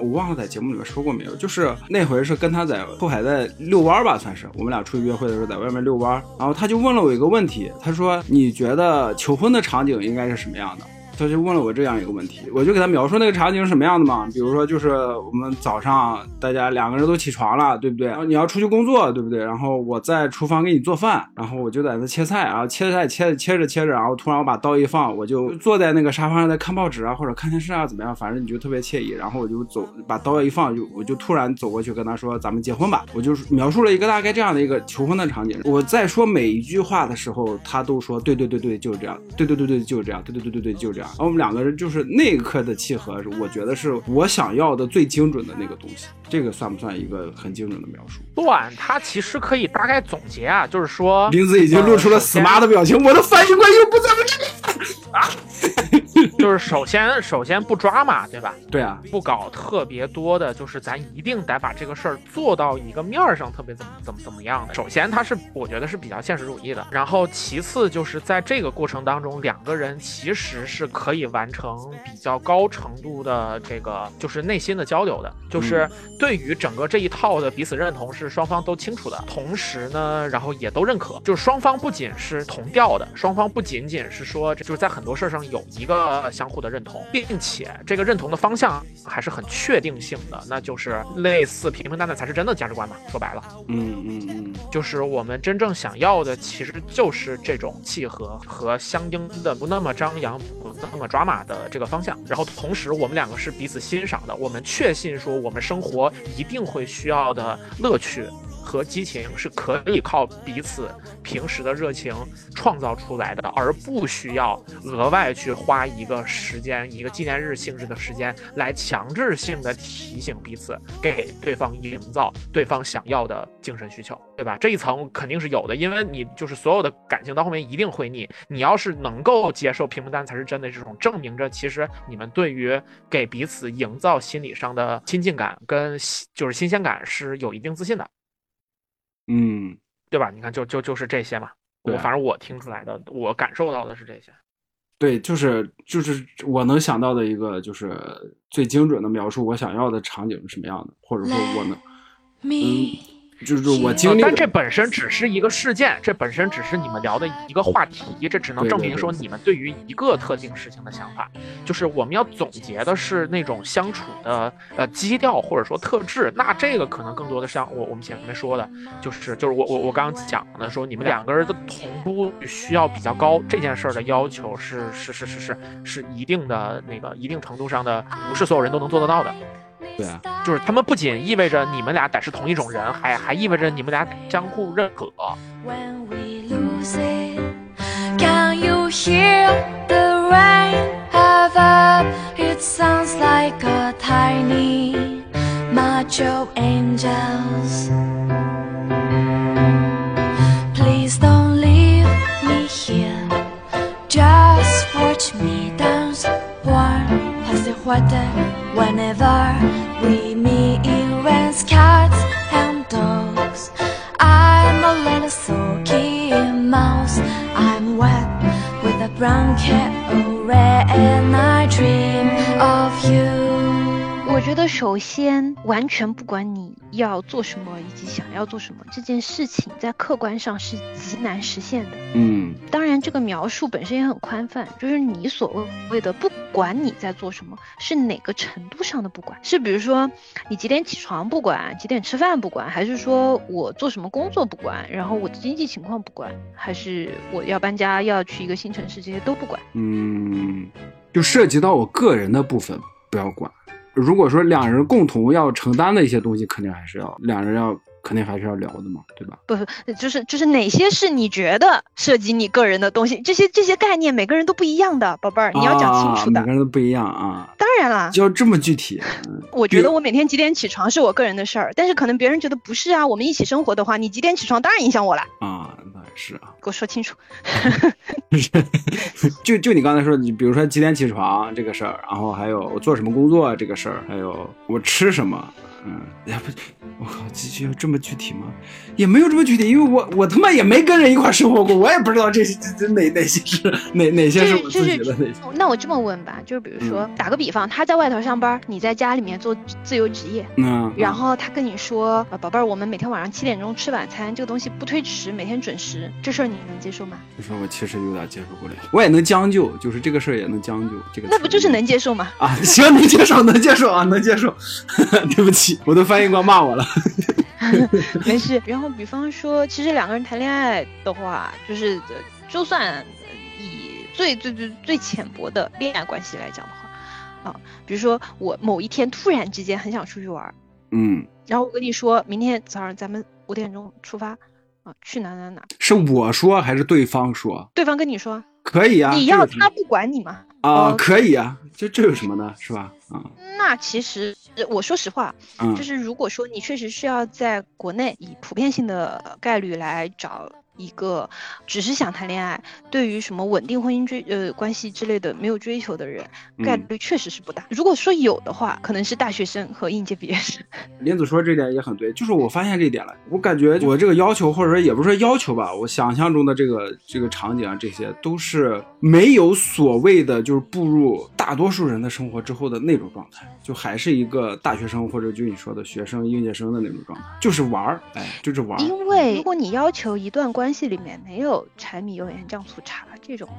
我忘了在节目里面说过没有，就是那回是跟他在后海在遛弯吧，算是我们俩出去约会的时候在外面遛弯，然后他就问了我一个问题，他说你觉得求婚的场景应该是什么样的？他就问了我这样一个问题，我就给他描述那个场景是什么样的嘛，比如说就是我们早上大家两个人都起床了，对不对？你要出去工作，对不对？然后我在厨房给你做饭，然后我就在那切菜，然后切菜切着切着切着，然后突然我把刀一放，我就坐在那个沙发上在看报纸啊，或者看电视啊，怎么样？反正你就特别惬意。然后我就走，把刀一放，就我就突然走过去跟他说：“咱们结婚吧。”我就描述了一个大概这样的一个求婚的场景。我在说每一句话的时候，他都说：“对对对对，就是这样。对对对对，就是这样。对对对对对，就是这样。”然后我们两个人就是那一刻的契合，我觉得是我想要的最精准的那个东西。这个算不算一个很精准的描述？
段它其实可以大概总结啊，就是说，
林子已经露出了
死
妈的表情，我的翻译官又不在我这里。
就是首先首先不抓嘛，对吧？
对啊，
不搞特别多的，就是咱一定得把这个事儿做到一个面儿上，特别怎么怎么怎么样的。首先，他是我觉得是比较现实主义的，然后其次就是在这个过程当中，两个人其实是可以完成比较高程度的这个就是内心的交流的，就是对于整个这一套的彼此认同是双方都清楚的，同时呢，然后也都认可，就是双方不仅是同调的，双方不仅仅是说就是在很多事儿上有一个相互的认同，并且这个认同的方向还是很确定性的，那就是类似平平淡淡才是真的价值观嘛。说白了，
嗯嗯嗯，
就是我们真正想要的，其实就是这种契合和相应的不那么张扬、不那么抓马的这个方向。然后同时，我们两个是彼此欣赏的，我们确信说我们生活一定会需要的乐趣。和激情是可以靠彼此平时的热情创造出来的，而不需要额外去花一个时间、一个纪念日性质的时间来强制性的提醒彼此，给对方营造对方想要的精神需求，对吧？这一层肯定是有的，因为你就是所有的感情到后面一定会腻。你要是能够接受平平淡才是真的这种，证明着其实你们对于给彼此营造心理上的亲近感跟就是新鲜感是有一定自信的。
嗯，
对吧？你看，就就就是这些嘛。我反正我听出来的，我感受到的是这些。
对，就是就是我能想到的一个，就是最精准的描述我想要的场景是什么样的，或者说我能，嗯，就是我经历，
但这本身只是一个事件，这本身只是你们聊的一个话题，这只能证明说你们对于一个特定事情的想法。就是我们要总结的是那种相处的呃基调或者说特质，那这个可能更多的像我我们前面说的，就是就是我我我刚刚讲的说你们两个人的同步需要比较高，这件事儿的要求是是是是是是一定的那个一定程度上的，不是所有人都能做得到的。
对啊，
就是他们不仅意味着你们俩得是同一种人，还还意味着你们俩相互认可。
Whenever we meet in rents, cats and dogs, I'm a little sulky mouse. I'm wet with a brown oh red, and I dream of you. 我觉得首先完全不管你要做什么以及想要做什么，这件事情在客观上是极难实现的。
嗯，
当然这个描述本身也很宽泛，就是你所谓的不管你在做什么，是哪个程度上的不管？是比如说你几点起床不管，几点吃饭不管，还是说我做什么工作不管，然后我的经济情况不管，还是我要搬家要去一个新城市，这些都不管？
嗯，就涉及到我个人的部分不要管。如果说两人共同要承担的一些东西，肯定还是要两人要肯定还是要聊的嘛，对吧？
不，就是就是哪些是你觉得涉及你个人的东西？这些这些概念每个人都不一样的，宝贝儿，你要讲清楚的。
每个人都不一样啊。
当然啦，
就要这么具体。
我觉得我每天几点起床是我个人的事儿，但是可能别人觉得不是啊。我们一起生活的话，你几点起床当然影响我了。
是啊。
给我说清楚。
就就你刚才说，你比如说几点起床这个事儿，然后还有我做什么工作这个事儿，还有我吃什么。嗯，也不，我靠，这有这么具体吗？也没有这么具体，因为我我他妈也没跟人一块生活过，我也不知道这这这哪哪些是哪哪些是我自己的。
那我这么问吧，就是比如说打个比方，他在外头上班，你在家里面做自由职业，
嗯，
然后他跟你说，宝贝儿，我们每天晚上七点钟吃晚餐，这个东西不推迟，每天准时，这事儿你能接受吗？
这事儿我其实有点接受不了，我也能将就，就是这个事儿也能将就，这个
那不就是能接受吗？
啊，行，能接受，能接受啊，能接受，对不起。我的翻译官骂我了，
没事。然后，比方说，其实两个人谈恋爱的话，就是就算以最最最最浅薄的恋爱关系来讲的话，啊，比如说我某一天突然之间很想出去玩，
嗯，
然后我跟你说明天早上咱们五点钟出发，啊，去哪哪哪？
是我说还是对方说？
对方跟你说。
可以啊，
你要他不管你吗？
啊，可以啊，这这有什么呢？是吧？啊，
那其实我说实话，就是如果说你确实是要在国内以普遍性的概率来找。一个只是想谈恋爱，对于什么稳定婚姻追呃关系之类的没有追求的人，概率确实是不大。如果说有的话，可能是大学生和应届毕业生。
林子说这点也很对，就是我发现这点了，我感觉我这个要求或者说也不是说要求吧，我想象中的这个这个场景啊，这些都是没有所谓的就是步入大多数人的生活之后的那种状态，就还是一个大学生或者就你说的学生应届生的那种状态，就是玩儿，哎，就是玩儿。
因为如果你要求一段关关系里面没有柴米油盐酱醋茶这种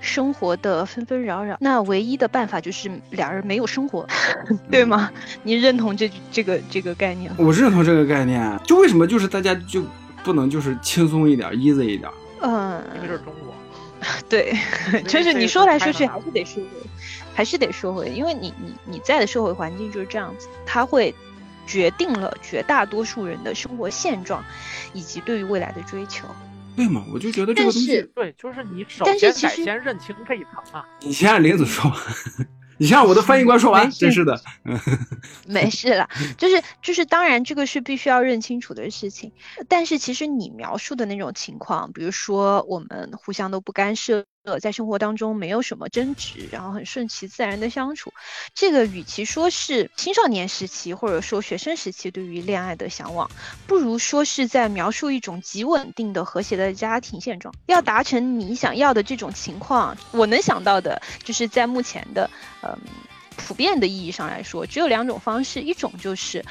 生活的纷纷扰扰，那唯一的办法就是俩人没有生活，对吗？你认同这这个这个概念？
我认同这个概念。就为什么就是大家就不能就是轻松一点，easy 一点？
嗯，因为
这是中国。
对，就是你说来说去还是得说回，还是得说回，因为你你你在的社会环境就是这样子，他会。决定了绝大多数人的生活现状，以及对于未来的追求。
对嘛？我就觉得这个东西，
对，就是你首先得先认清这一层啊。
你先让林子说，你先让我的翻译官说完。真是的，
没事了，就是就是，当然这个是必须要认清楚的事情。但是其实你描述的那种情况，比如说我们互相都不干涉。呃，在生活当中没有什么争执，然后很顺其自然的相处，这个与其说是青少年时期或者说学生时期对于恋爱的向往，不如说是在描述一种极稳定的和谐的家庭现状。要达成你想要的这种情况，我能想到的就是在目前的嗯普遍的意义上来说，只有两种方式，一种就是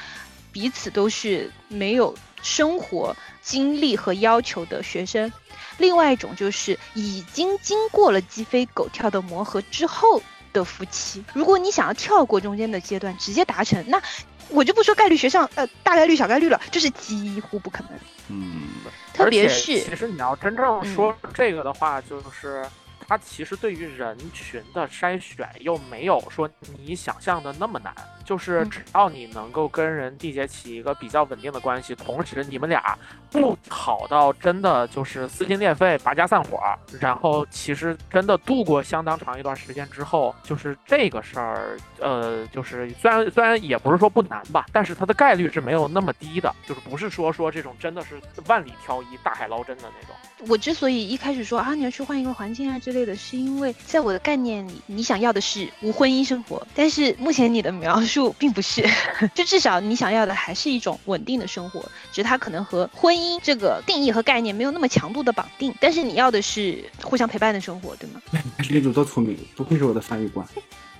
彼此都是没有生活经历和要求的学生；另外一种就是已经经过了鸡飞狗跳的磨合之后的夫妻。如果你想要跳过中间的阶段，直接达成，那我就不说概率学上，呃，大概率、小概率了，就是几乎不可能。
嗯，
特别是
其实你要真正说这个的话，就是。它其实对于人群的筛选又没有说你想象的那么难，就是只要你能够跟人缔结起一个比较稳定的关系，同时你们俩不吵到真的就是撕心裂肺、拔家散伙，然后其实真的度过相当长一段时间之后，就是这个事儿，呃，就是虽然虽然也不是说不难吧，但是它的概率是没有那么低的，就是不是说说这种真的是万里挑一、大海捞针的那种。
我之所以一开始说啊，你要去换一个环境啊之类的，是因为在我的概念里，你想要的是无婚姻生活，但是目前你的描述并不是，就至少你想要的还是一种稳定的生活，只是它可能和婚姻这个定义和概念没有那么强度的绑定，但是你要的是互相陪伴的生活，对吗？
女主多聪明，不愧是我的翻译官。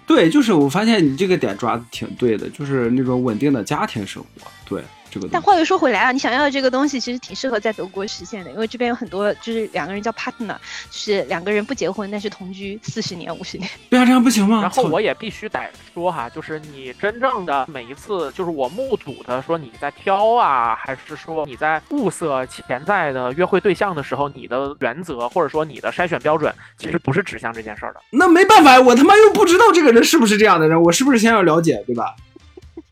对，就是我发现你这个点抓的挺对的，就是那种稳定的家庭生活，对。
但话又说回来啊，你想要的这个东西其实挺适合在德国实现的，因为这边有很多就是两个人叫 partner，就是两个人不结婚但是同居四十年五十年。
对啊，这样不行吗？
然后我也必须得说哈，就是你真正的每一次，就是我目睹的说你在挑啊，还是说你在物色潜在的约会对象的时候，你的原则或者说你的筛选标准，其实不是指向这件事儿的。
那没办法，我他妈又不知道这个人是不是这样的人，我是不是先要了解，对吧？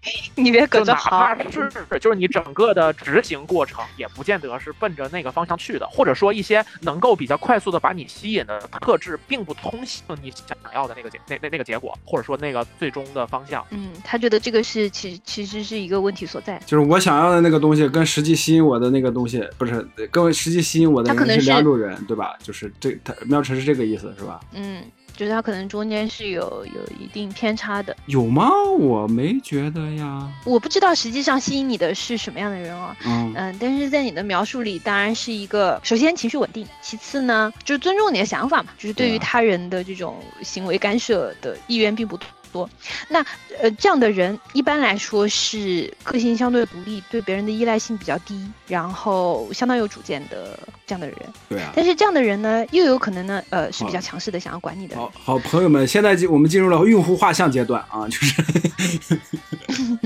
你别搁这
好，是就是你整个的执行过程也不见得是奔着那个方向去的，或者说一些能够比较快速的把你吸引的特质，并不通向你想要的那个结那那那个结果，或者说那个最终的方向。
嗯，他觉得这个是其其实是一个问题所在，
就是我想要的那个东西跟实际吸引我的那个东西不是跟实际吸引我的人是两种人，对吧？就是这他妙晨是这个意思是吧？
嗯。就是它可能中间是有有一定偏差的，
有吗？我没觉得呀。
我不知道实际上吸引你的是什么样的人哦。嗯嗯，但是在你的描述里，当然是一个首先情绪稳定，其次呢就是尊重你的想法嘛，就是对于他人的这种行为干涉的意愿并不多。那呃这样的人一般来说是个性相对独立，对别人的依赖性比较低，然后相当有主见的。这样的人，
对啊，
但是这样的人呢，又有可能呢，呃，是比较强势的，想要管你的。
好，好，朋友们，现在进我们进入了用户画像阶段啊，就是，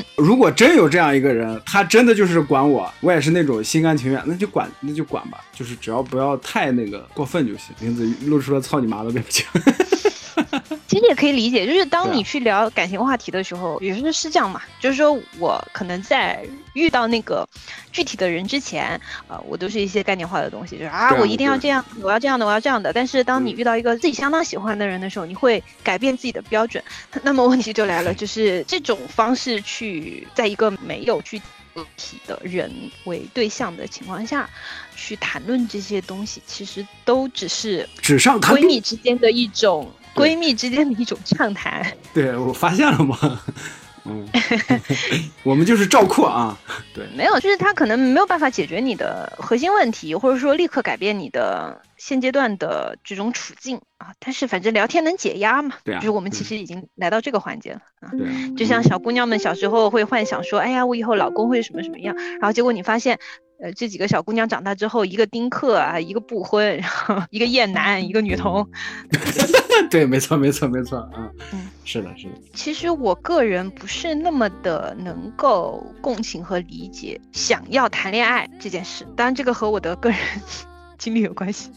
如果真有这样一个人，他真的就是管我，我也是那种心甘情愿，那就管，那就管吧，就是只要不要太那个过分就行。林子露出了操你妈的表情。
其实也可以理解，就是当你去聊感情话题的时候，也是是这样嘛。就是说我可能在遇到那个具体的人之前，呃，我都是一些概念化的东西，就是啊，我一定要这样，我要这样的，我要这样的。但是当你遇到一个自己相当喜欢的人的时候，你会改变自己的标准。那么问题就来了，就是这种方式去在一个没有具体的人为对象的情况下去谈论这些东西，其实都只是
纸上谈
闺蜜之间的一种。闺蜜之间的一种畅谈，
对我发现了吗？嗯，我们就是照扩啊。对，
没有，就是他可能没有办法解决你的核心问题，或者说立刻改变你的现阶段的这种处境啊。但是反正聊天能解压嘛。
对啊。
就是我们其实已经来到这个环节了啊。
对。
就像小姑娘们小时候会幻想说，哎呀，我以后老公会什么什么样，然后结果你发现。呃，这几个小姑娘长大之后，一个丁克啊，一个不婚，然后一个厌男，一个女童。
对，没错，没错，没错，嗯，是的，是的。
其实我个人不是那么的能够共情和理解想要谈恋爱这件事，当然这个和我的个人。经历有关系，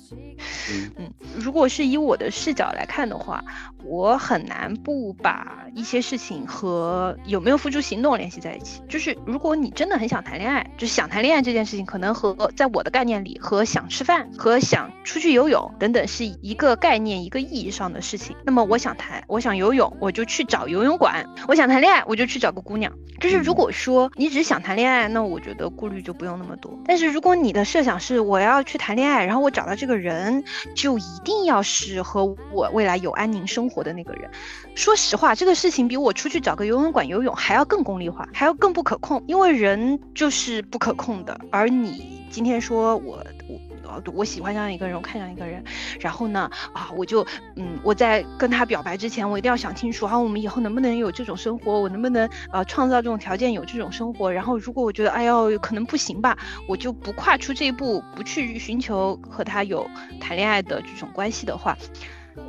嗯，如果是以我的视角来看的话，我很难不把一些事情和有没有付诸行动联系在一起。就是如果你真的很想谈恋爱，就是想谈恋爱这件事情，可能和在我的概念里和想吃饭和想出去游泳等等是一个概念一个意义上的事情。那么我想谈，我想游泳，我就去找游泳馆；我想谈恋爱，我就去找个姑娘。就是如果说你只是想谈恋爱，那我觉得顾虑就不用那么多。但是如果你的设想是我要去谈恋爱，然后我找到这个人，就一定要是和我未来有安宁生活的那个人。说实话，这个事情比我出去找个游泳馆游泳还要更功利化，还要更不可控。因为人就是不可控的。而你今天说我我我喜欢上一个人，我看上一个人，然后呢，啊，我就嗯，我在跟他表白之前，我一定要想清楚，啊，我们以后能不能有这种生活，我能不能呃创造这种条件有这种生活，然后如果我觉得哎呦可能不行吧，我就不跨出这一步，不去寻求和他有谈恋爱的这种关系的话。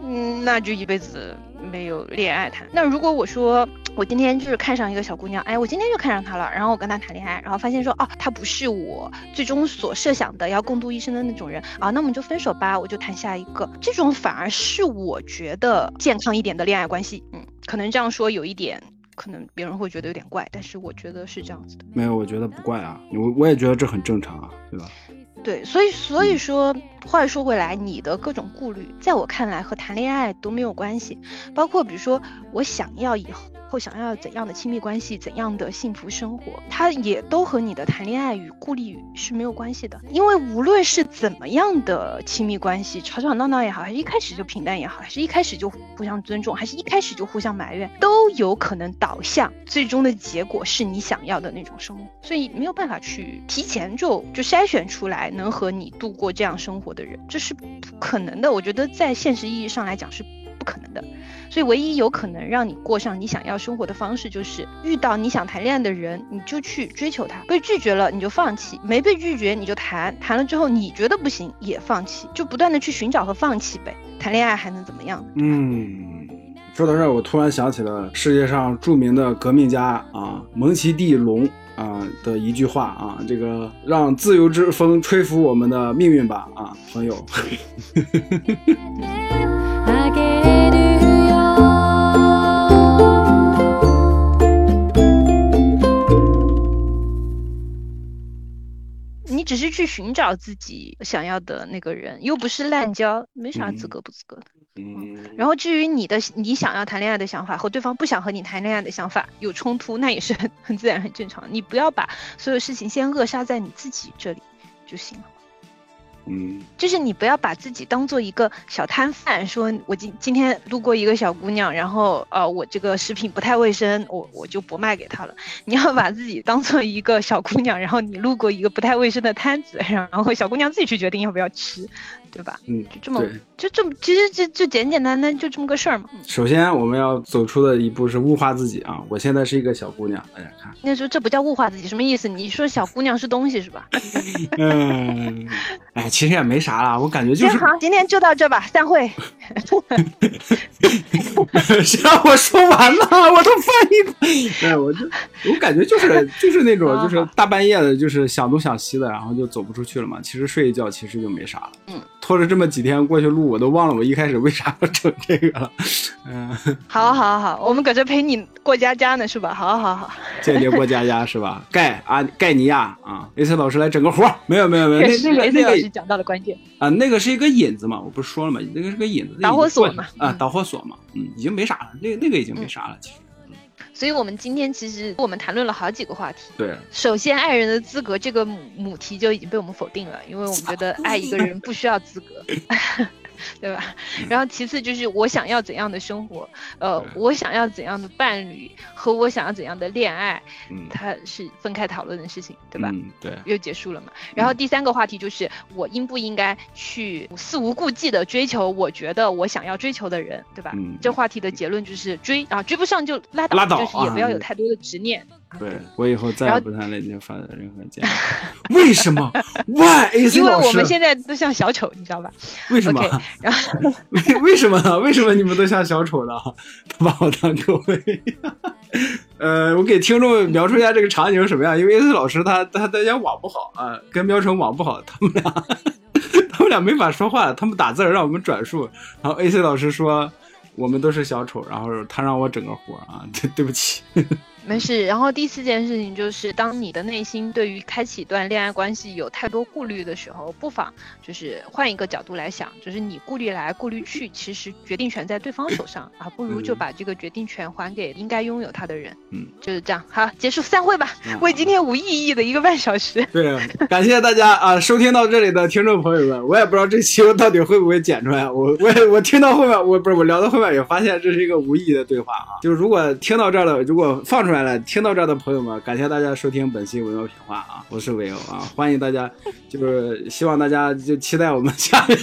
嗯，那就一辈子没有恋爱谈。那如果我说我今天就是看上一个小姑娘，哎，我今天就看上她了，然后我跟她谈恋爱，然后发现说，哦，她不是我最终所设想的要共度一生的那种人啊，那我们就分手吧，我就谈下一个。这种反而是我觉得健康一点的恋爱关系。嗯，可能这样说有一点，可能别人会觉得有点怪，但是我觉得是这样子的。
没有，我觉得不怪啊，我我也觉得这很正常啊，对吧？
对，所以所以说，话说回来，你的各种顾虑，在我看来和谈恋爱都没有关系，包括比如说我想要以后。后想要怎样的亲密关系，怎样的幸福生活，它也都和你的谈恋爱与顾虑是没有关系的。因为无论是怎么样的亲密关系，吵吵闹闹也好，还是一开始就平淡也好，还是一开始就互相尊重，还是一开始就互相埋怨，都有可能导向最终的结果是你想要的那种生活。所以没有办法去提前就就筛选出来能和你度过这样生活的人，这是不可能的。我觉得在现实意义上来讲是可能的。所以，唯一有可能让你过上你想要生活的方式，就是遇到你想谈恋爱的人，你就去追求他；被拒绝了，你就放弃；没被拒绝，你就谈；谈了之后你觉得不行，也放弃，就不断的去寻找和放弃呗。谈恋爱还能怎么样？
嗯，说到这儿，我突然想起了世界上著名的革命家啊，蒙奇蒂龙啊的一句话啊，这个让自由之风吹拂我们的命运吧啊，朋友。
只是去寻找自己想要的那个人，又不是滥交，没啥资格不资格的。嗯。然后至于你的你想要谈恋爱的想法和对方不想和你谈恋爱的想法有冲突，那也是很 很自然很正常。你不要把所有事情先扼杀在你自己这里就行了。
嗯，
就是你不要把自己当做一个小摊贩，说我今今天路过一个小姑娘，然后呃我这个食品不太卫生，我我就不卖给她了。你要把自己当做一个小姑娘，然后你路过一个不太卫生的摊子，然后小姑娘自己去决定要不要吃。对吧？
嗯，
就这么，就这么，其实就就简简单单就这么个事儿嘛。
首先，我们要走出的一步是物化自己啊！我现在是一个小姑娘，大家看。
那时候这不叫物化自己，什么意思？你说小姑娘是东西是吧？
嗯，哎，其实也没啥了，我感觉就是。
好，今天就到这吧，散会。
谁让我说完了？我都翻译。哎，我就我感觉就是就是那种就是大半夜的，就是想东想西的，然后就走不出去了嘛。其实睡一觉其实就没啥了。
嗯。
拖着这么几天过去录，我都忘了我一开始为啥要整这个了。嗯，
好，好，好，我们搁这陪你过家家呢，是吧？好，好，好，
间谍过家家是吧？盖啊，盖尼亚啊，AC 老师来整个活没有，没有，没有，那那个那个
讲到了关键
啊，那个是一个引子嘛，我不是说了嘛，那个是个引子，
导火索嘛，
啊，导火索嘛，嗯，已经没啥了，那那个已经没啥了，其实。
所以，我们今天其实我们谈论了好几个话题。
对，
首先，爱人的资格这个母母题就已经被我们否定了，因为我们觉得爱一个人不需要资格。对吧？然后其次就是我想要怎样的生活，呃，我想要怎样的伴侣和我想要怎样的恋爱，它是分开讨论的事情，对吧？
对，
又结束了嘛。然后第三个话题就是我应不应该去肆无顾忌的追求我觉得我想要追求的人，对吧？这话题的结论就是追啊，追不上就拉倒，
拉倒，
就是也不要有太多的执念。
对我以后再也不谈恋爱发的任何建议。为什么？Why？
因为我们现在都像小丑，你知道吧？
为什么？
然后
为为什么呢？为什么你们都像小丑呢？他 把我当狗喂。呃，我给听众描述一下这个场景是什么样。因为 AC 老师他他他家网不好啊，跟喵城网不好，他们俩他们俩没法说话，他们打字让我们转述。然后 AC 老师说我们都是小丑，然后他让我整个活啊，对对不起。
没事，然后第四件事情就是，当你的内心对于开启一段恋爱关系有太多顾虑的时候，不妨就是换一个角度来想，就是你顾虑来顾虑去，其实决定权在对方手上啊，不如就把这个决定权还给应该拥有他的人。
嗯，
就是这样。好，结束散会吧。为今天无意义的一个半小时。
对，感谢大家啊，收听到这里的听众朋友们，我也不知道这期我到底会不会剪出来。我我我听到后面，我不是我聊到后面也发现这是一个无意义的对话啊。就是如果听到这儿了，如果放出来。来了，听到这儿的朋友们，感谢大家收听本期文欧品话啊，我是维欧啊，欢迎大家，就是希望大家就期待我们下面。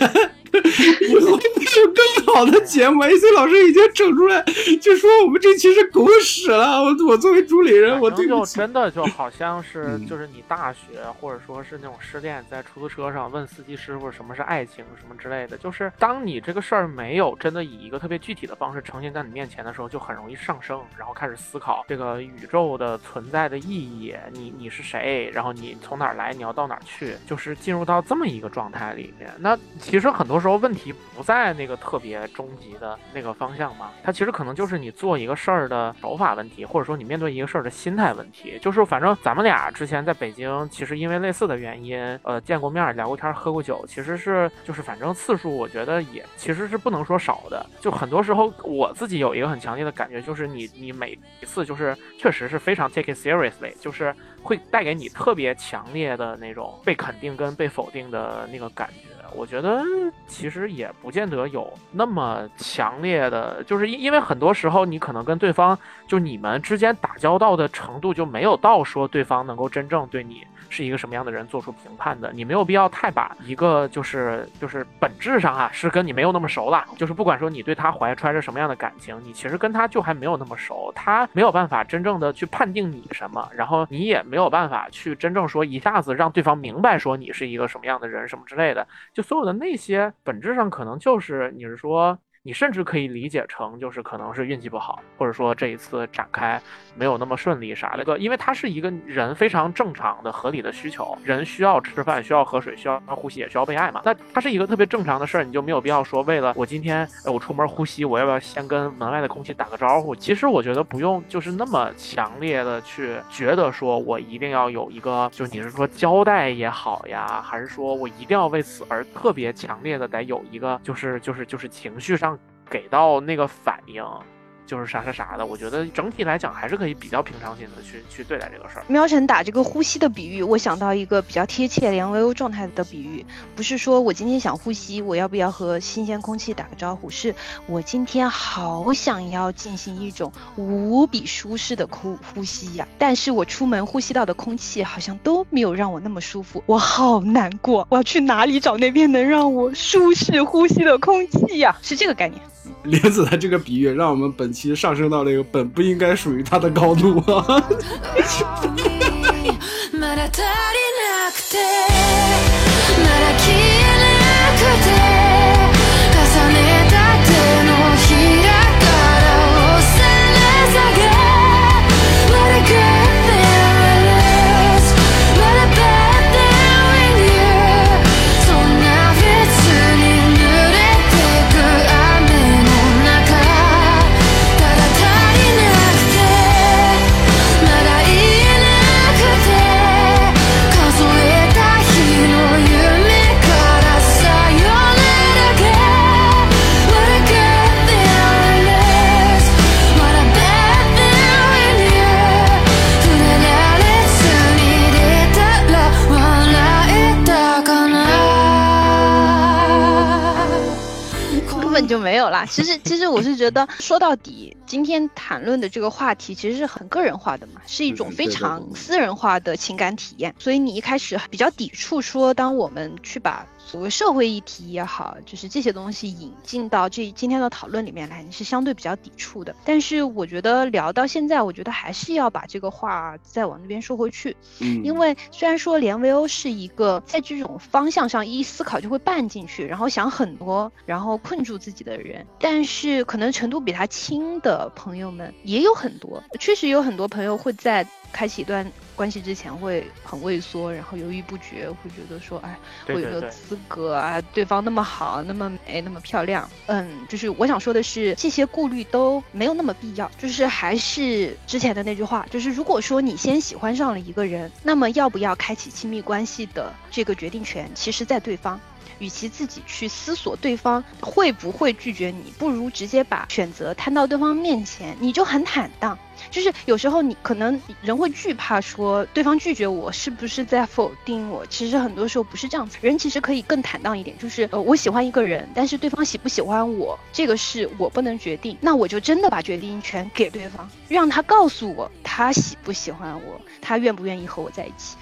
以后会有更好的节目，AC 老师已经整出来，就说我们这期是狗屎了。我我作为主理人，我对
就真的就好像是就是你大学或者说是那种失恋，在出租车上问司机师傅什么是爱情什么之类的，就是当你这个事儿没有真的以一个特别具体的方式呈现在你面前的时候，就很容易上升，然后开始思考这个宇宙的存在的意义，你你是谁，然后你从哪儿来，你要到哪儿去，就是进入到这么一个状态里面。那其实很多时候问题不在那个特别终极的那个方向嘛，它其实可能就是你做一个事儿的手法问题，或者说你面对一个事儿的心态问题。就是反正咱们俩之前在北京，其实因为类似的原因，呃，见过面、聊过天、喝过酒，其实是就是反正次数，我觉得也其实是不能说少的。就很多时候我自己有一个很强烈的感觉，就是你你每一次就是确实是非常 take it seriously，就是会带给你特别强烈的那种被肯定跟被否定的那个感觉。我觉得其实也不见得有那么强烈的，就是因因为很多时候你可能跟对方就你们之间打交道的程度就没有到说对方能够真正对你是一个什么样的人做出评判的，你没有必要太把一个就是就是本质上啊是跟你没有那么熟了，就是不管说你对他怀揣着什么样的感情，你其实跟他就还没有那么熟，他没有办法真正的去判定你什么，然后你也没有办法去真正说一下子让对方明白说你是一个什么样的人什么之类的，就。所有的那些本质上可能就是你是说。你甚至可以理解成，就是可能是运气不好，或者说这一次展开没有那么顺利啥的。个，因为它是一个人非常正常的、合理的需求，人需要吃饭，需要喝水，需要呼吸，也需要被爱嘛。那它是一个特别正常的事儿，你就没有必要说为了我今天我出门呼吸，我要不要先跟门外的空气打个招呼？其实我觉得不用，就是那么强烈的去觉得说我一定要有一个，就你是说交代也好呀，还是说我一定要为此而特别强烈的得有一个，就是就是就是情绪上。给到那个反应。就是啥啥啥的，我觉得整体来讲还是可以比较平常心的去去对待这个事儿。
喵晨打这个呼吸的比喻，我想到一个比较贴切连维欧状态的比喻，不是说我今天想呼吸，我要不要和新鲜空气打个招呼？是我今天好想要进行一种无比舒适的呼呼吸呀，但是我出门呼吸到的空气好像都没有让我那么舒服，我好难过，我要去哪里找那边能让我舒适呼吸的空气呀？是这个概念。
莲子的这个比喻，让我们本期上升到了一个本不应该属于它的高度。
就 有啦。其实，其实我是觉得，说到底，今天谈论的这个话题其实是很个人化的嘛，是一种非常私人化的情感体验。所以你一开始比较抵触说，当我们去把。所谓社会议题也好，就是这些东西引进到这今天的讨论里面来，你是相对比较抵触的。但是我觉得聊到现在，我觉得还是要把这个话再往那边说回去。嗯，因为虽然说连维欧是一个在这种方向上一思考就会绊进去，然后想很多，然后困住自己的人，但是可能程度比他轻的朋友们也有很多。确实有很多朋友会在开启一段。关系之前会很畏缩，然后犹豫不决，会觉得说，哎，我有没有资格啊？对方那么好，那么美，那么漂亮，嗯，就是我想说的是，这些顾虑都没有那么必要。就是还是之前的那句话，就是如果说你先喜欢上了一个人，那么要不要开启亲密关系的这个决定权，其实在对方。与其自己去思索对方会不会拒绝你，不如直接把选择摊到对方面前，你就很坦荡。就是有时候你可能人会惧怕说对方拒绝我是不是在否定我？其实很多时候不是这样子，人其实可以更坦荡一点，就是呃我喜欢一个人，但是对方喜不喜欢我，这个是我不能决定，那我就真的把决定权给对方，让他告诉我他喜不喜欢我，他愿不愿意和我在一起。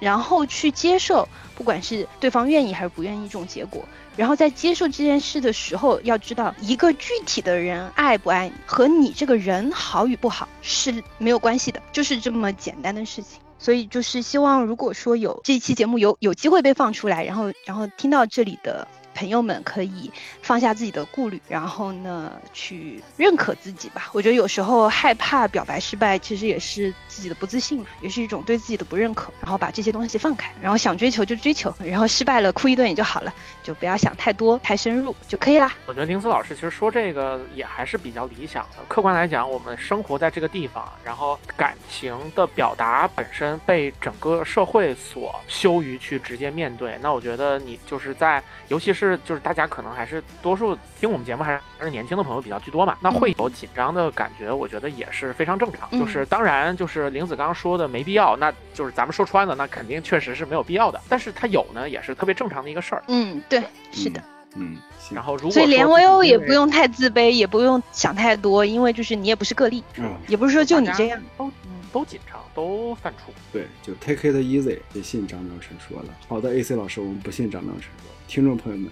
然后去接受，不管是对方愿意还是不愿意这种结果。然后在接受这件事的时候，要知道一个具体的人爱不爱你，和你这个人好与不好是没有关系的，就是这么简单的事情。所以就是希望，如果说有这期节目有有机会被放出来，然后然后听到这里的。朋友们可以放下自己的顾虑，然后呢，去认可自己吧。我觉得有时候害怕表白失败，其实也是自己的不自信嘛，也是一种对自己的不认可。然后把这些东西放开，然后想追求就追求，然后失败了哭一顿也就好了，就不要想太多、太深入就可以啦。
我觉得林子老师其实说这个也还是比较理想的。客观来讲，我们生活在这个地方，然后感情的表达本身被整个社会所羞于去直接面对。那我觉得你就是在，尤其。是，就是大家可能还是多数听我们节目还是还是年轻的朋友比较居多嘛，那会有紧张的感觉，我觉得也是非常正常。就是当然，就是玲子刚刚说的没必要，那就是咱们说穿了，那肯定确实是没有必要的。但是他有呢，也是特别正常的一个事儿。
嗯，对，是的，
嗯。
然后如果
所以连维欧也不用太自卑，也不用想太多，因为就是你也不是个例，嗯也不是说就你这样，
都都紧张，都犯怵。
对，就 take it easy，别信张妙晨说了。好的，AC 老师，我们不信张妙晨说。听众朋友们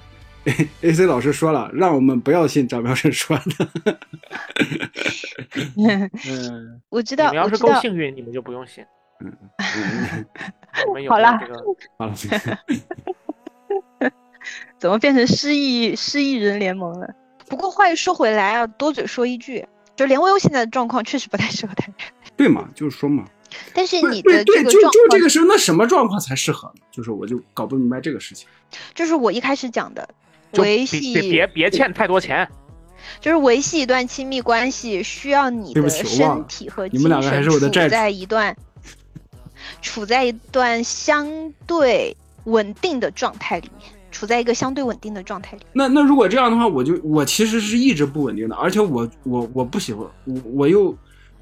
，A C 老师说了，让我们不要信张彪生说的。
嗯，我知道。你
们要是够幸运，你们就不用信。嗯嗯。
好了，
好了。
怎么变成失忆失忆人联盟了？不过话又说回来啊，多嘴说一句，就连威欧现在的状况确实不太适合谈恋爱。
对嘛，就是说嘛。
但是你的
这
个状况，就
就这个时候，那什么状况才适合呢？就是我就搞不明白这个事情。
就是我一开始讲的，维系
别别别欠太多钱。
就是维系一段亲密关系，需要你的身体和精神处在一段处在一段相对稳定的状态里面，处在一个相对稳定的状态里。
那那如果这样的话，我就我其实是一直不稳定的，而且我我我不喜欢我我又。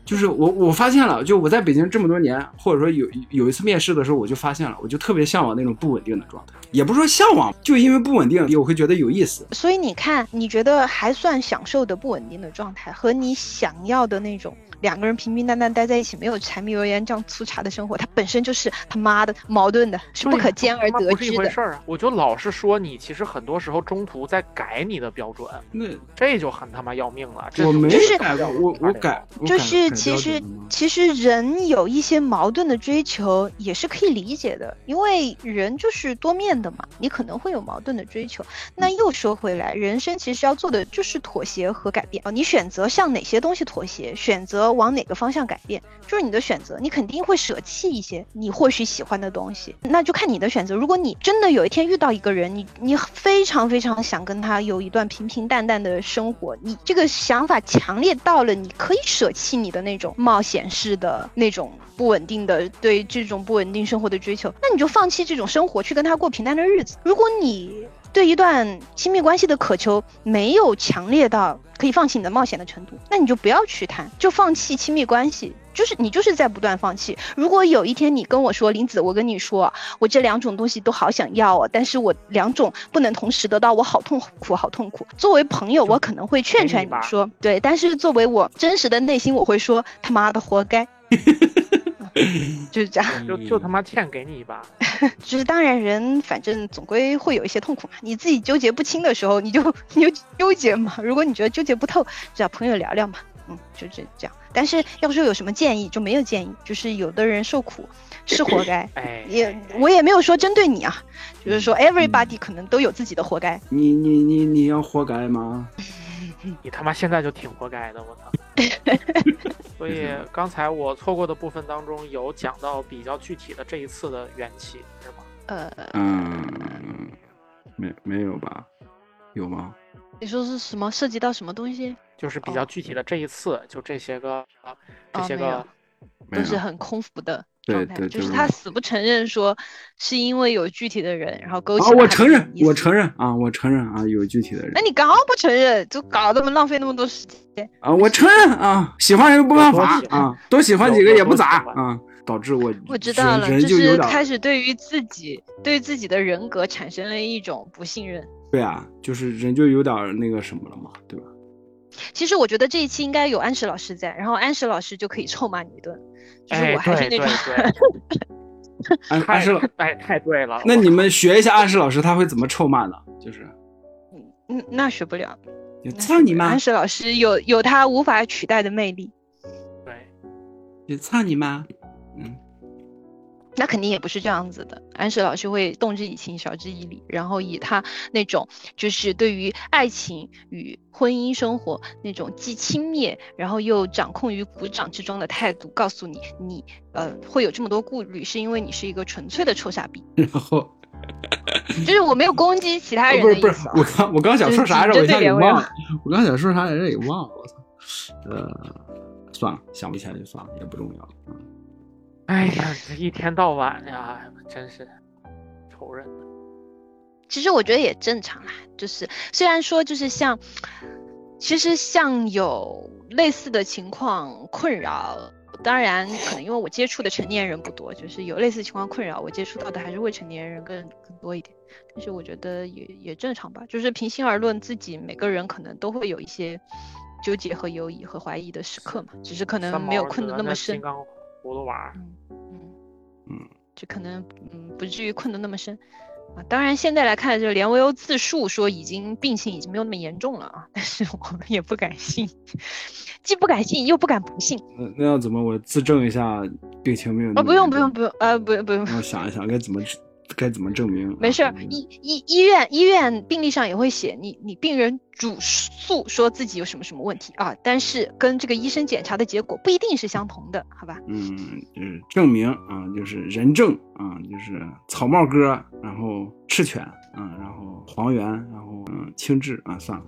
就是我，我发现了，就我在北京这么多年，或者说有有一次面试的时候，我就发现了，我就特别向往那种不稳定的状态，也不是说向往，就因为不稳定，我会觉得有意思。
所以你看，你觉得还算享受的不稳定的状态，和你想要的那种。两个人平平淡淡待在一起，没有柴米油盐酱醋茶的生活，它本身就是他妈的矛盾的，是不可兼而得
之的。事儿啊！我就老是说你，其实很多时候中途在改你的标准，那这就很他妈要命了。
这我没
改，
我我改，
就是其实其实人有一些矛盾的追求也是可以理解的，因为人就是多面的嘛，你可能会有矛盾的追求。那又说回来，人生其实要做的就是妥协和改变啊！你选择向哪些东西妥协，选择。往哪个方向改变，就是你的选择。你肯定会舍弃一些你或许喜欢的东西，那就看你的选择。如果你真的有一天遇到一个人，你你非常非常想跟他有一段平平淡淡的生活，你这个想法强烈到了，你可以舍弃你的那种冒险式的那种不稳定的对这种不稳定生活的追求，那你就放弃这种生活，去跟他过平淡的日子。如果你对一段亲密关系的渴求没有强烈到可以放弃你的冒险的程度，那你就不要去谈，就放弃亲密关系，就是你就是在不断放弃。如果有一天你跟我说林子，我跟你说，我这两种东西都好想要哦，但是我两种不能同时得到，我好痛苦，好痛苦。作为朋友，我可能会劝劝你说，对，但是作为我真实的内心，我会说他妈的活该。就是这样，
就就他妈欠给你一把。
就是当然人反正总归会有一些痛苦嘛，你自己纠结不清的时候，你就你就纠结嘛。如果你觉得纠结不透，找朋友聊聊嘛。嗯，就这这样。但是要说有什么建议，就没有建议。就是有的人受苦是活该，哎也我也没有说针对你啊，就是说 everybody 可能都有自己的活该。
你你你你要活该吗？
你他妈现在就挺活该的，我操！所以刚才我错过的部分当中有讲到比较具体的这一次的缘起，是吗？
呃，
嗯，没没有吧？有吗？
你说是什么？涉及到什么东西？
就是比较具体的这一次，就这些个，这些个
都是很空浮的。状态，
对对
就是他死不承认说是因为有具体的人，然后勾起
啊，
了他的
我承认我承认啊，我承认啊，有具体的人
那你刚不承认，就搞得那么浪费那么多时间。
啊，我承认啊，喜欢人不犯法啊，多喜欢几个也不咋啊，导致我
我知道了，就
是
开始对于自己对自己的人格产生了一种不信任。
对啊，就是人就有点那个什么了嘛，对吧？
其实我觉得这一期应该有安石老师在，然后安石老师就可以臭骂你一顿。就是
哎，
我还是
对
那种，
对对，太
安安石老，
哎太对了。我
那你们学一下安石老师他会怎么臭骂呢？就是
嗯，那学不了。
就
那
操你妈
安，石老师有有他无法取代的魅力，
对
就操你妈，嗯，
那肯定也不是这样子的。安石老师会动之以情，晓之以理，然后以他那种就是对于爱情与婚姻生活那种既轻蔑，然后又掌控于股掌之中的态度，告诉你，你呃会有这么多顾虑，是因为你是一个纯粹的臭傻逼。
然后
就是我没有攻击其他
哦
人
不是不是我刚我刚想说啥来着，我一下忘了，我刚想说啥来着也忘了，我操，呃，算了，想不起来就算了，也不重要，嗯。
哎呀，这一天到晚呀，真是愁人。
其实我觉得也正常啦，就是虽然说就是像，其实像有类似的情况困扰，当然可能因为我接触的成年人不多，就是有类似情况困扰，我接触到的还是未成年人更更多一点。但是我觉得也也正常吧，就是平心而论，自己每个人可能都会有一些纠结和犹疑和怀疑的时刻嘛，只是可能没有困得那么深
葫芦娃，
嗯嗯
嗯，
就可能嗯不至于困得那么深啊。当然现在来看，就连维欧自述说已经病情已经没有那么严重了啊，但是我们也不敢信，既不敢信又不敢不信
那那要怎么我自证一下病情没有
啊。
么
不用不用不用，呃不用不用，
我想一想该怎么该怎么证明。
没事医医医院医院病历上也会写你你病人主诉说自己有什么什么问题啊，但是跟这个医生检查的结果不一定是相同的，好吧？
嗯，就是证明啊，就是人证啊，就是草帽哥，然后赤犬啊，然后黄猿，然后嗯青雉啊，算了，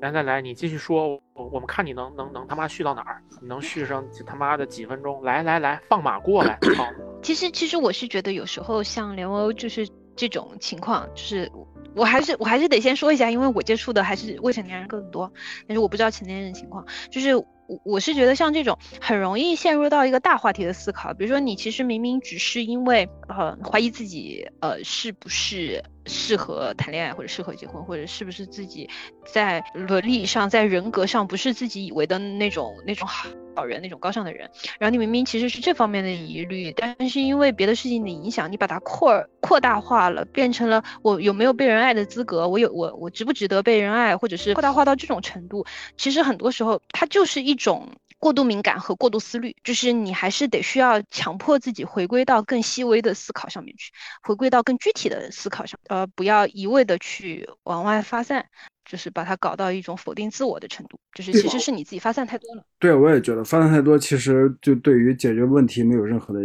来来来，你继续说，我我们看你能能能他妈续到哪儿？你能续上他妈的几分钟？来来来，放马过来！好！
其实，其实我是觉得有时候像连欧就是这种情况，就是我还是我还是得先说一下，因为我接触的还是未成年人更多，但是我不知道成年人情况。就是我我是觉得像这种很容易陷入到一个大话题的思考，比如说你其实明明只是因为呃怀疑自己呃是不是适合谈恋爱或者适合结婚，或者是不是自己在伦理上在人格上不是自己以为的那种那种好。人那种高尚的人，然后你明明其实是这方面的疑虑，但是因为别的事情的影响，你把它扩扩大化了，变成了我有没有被人爱的资格，我有我我值不值得被人爱，或者是扩大化到这种程度，其实很多时候它就是一种过度敏感和过度思虑，就是你还是得需要强迫自己回归到更细微的思考上面去，回归到更具体的思考上，呃，不要一味的去往外发散。就是把它搞到一种否定自我的程度，就是其实是你自己发散太多了。
对，我也觉得发散太多，其实就对于解决问题没有任何的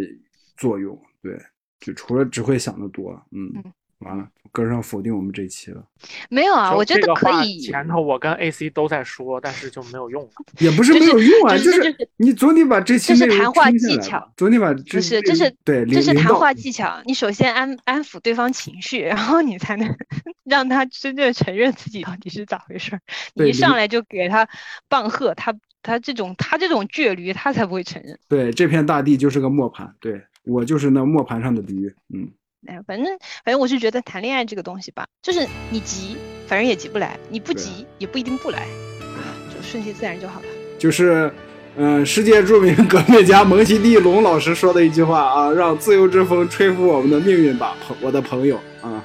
作用。对，就除了只会想的多，嗯，
嗯
完了，跟上否定我们这期了，
没有啊，我觉得可以。
前头我跟 AC 都在说，但是就没有用。
也不是没有用啊，
就是
是你总得把这期
这是谈话技巧
吧，总得把这
是，这是
对，
这是谈话技巧。你首先安安抚对方情绪，然后你才能 让他真正承认自己到底是咋回事儿。你一上来就给他棒喝，他他这种他这种倔驴，他才不会承认。
对这片大地就是个磨盘，对我就是那磨盘上的驴，嗯，
哎，反正反正我是觉得谈恋爱这个东西吧，就是你急，反正也急不来；你不急，也不一定不来，啊，就顺其自然就好了。
就是。嗯，世界著名革命家蒙奇蒂龙老师说的一句话啊，让自由之风吹拂我们的命运吧，朋我的朋友啊，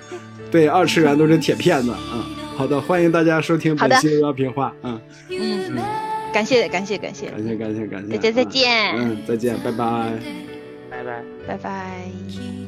对，二次元都是铁片子啊。好的，欢迎大家收听本期摇评话，嗯，
嗯，感谢感谢感谢，
感谢感谢感谢，
大家再
嗯
见，
嗯，再见，拜拜。
拜拜。
拜拜。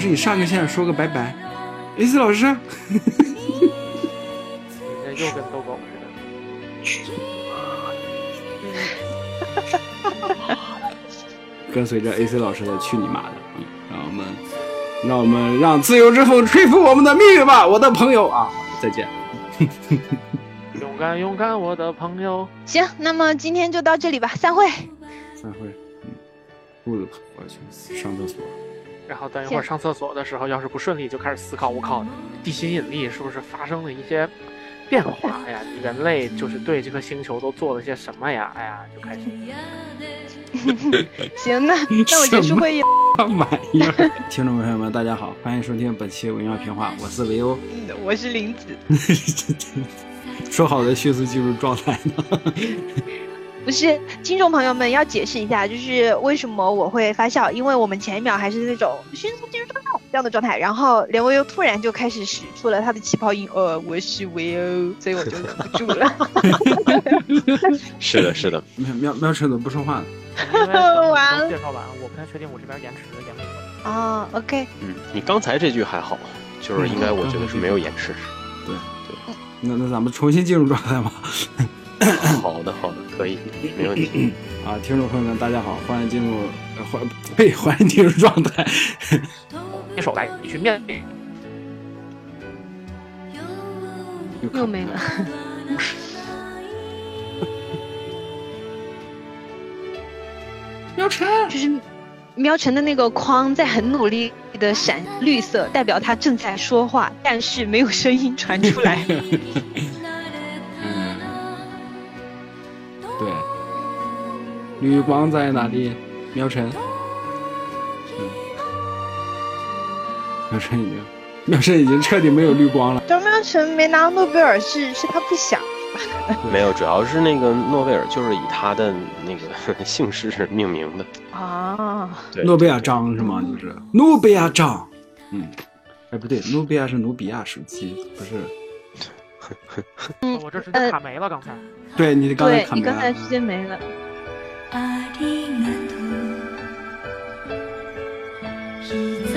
师，你上个线说个拜拜。AC 老师，
你这又跟逗狗似的。
跟随着 AC 老师的去你妈的！嗯，让我们，让我们让自由之风吹拂我们的命运吧，我的朋友啊！再见。
勇敢勇敢，我的朋友。
行，那么今天就到这里吧，散会。
散会。嗯，肚子疼，我去上厕所。
然后等一会儿上厕所的时候，要是不顺利，就开始思考，我靠，地心引力是不是发生了一些变化哎呀？人类就是对这个星球都做了些什么呀？哎呀，就开始。
行，那 那我结束会议。
什 么玩意？听众朋友们，大家好，欢迎收听本期微妙评话，我是维欧。
嗯我是林子。
说好的迅速进入状态呢？
不是，听众朋友们要解释一下，就是为什么我会发笑，因为我们前一秒还是那种迅速进入状态这样的状态，然后连维欧突然就开始使出了他的气泡音，呃，我是维欧，所以我就忍不住了。
是的，是的，
喵喵喵晨怎么不说话呢？
完了
介绍完，我不太确定我这边延迟延没有。
哦，OK，
嗯，你刚才这句还好，就是应该我觉得是没有延迟。
对对，那那咱们重新进入状态吧。
好的，好的，可以，没问题。
啊，听众朋友们，大家好，欢迎进入，呃欢呸，欢迎进入状态。
你手来，你去面对。
又没了。
喵晨，
就是喵晨的那个框在很努力的闪绿色，代表他正在说话，但是没有声音传出来。
绿光在哪里？喵晨，嗯，喵晨已经，喵晨已经彻底没有绿光了。
张喵晨没拿诺贝尔是是他不想。
没有，主要是那个诺贝尔就是以他的那个姓氏命名的。
啊，
对，
诺贝尔章是吗？就是诺贝尔章。嗯，哎，不对，努比亚是努比亚时期，不是。
嗯
我这直接卡没了，刚才。
对你刚才
对你刚才
卡没了
直接没了。ありがとう。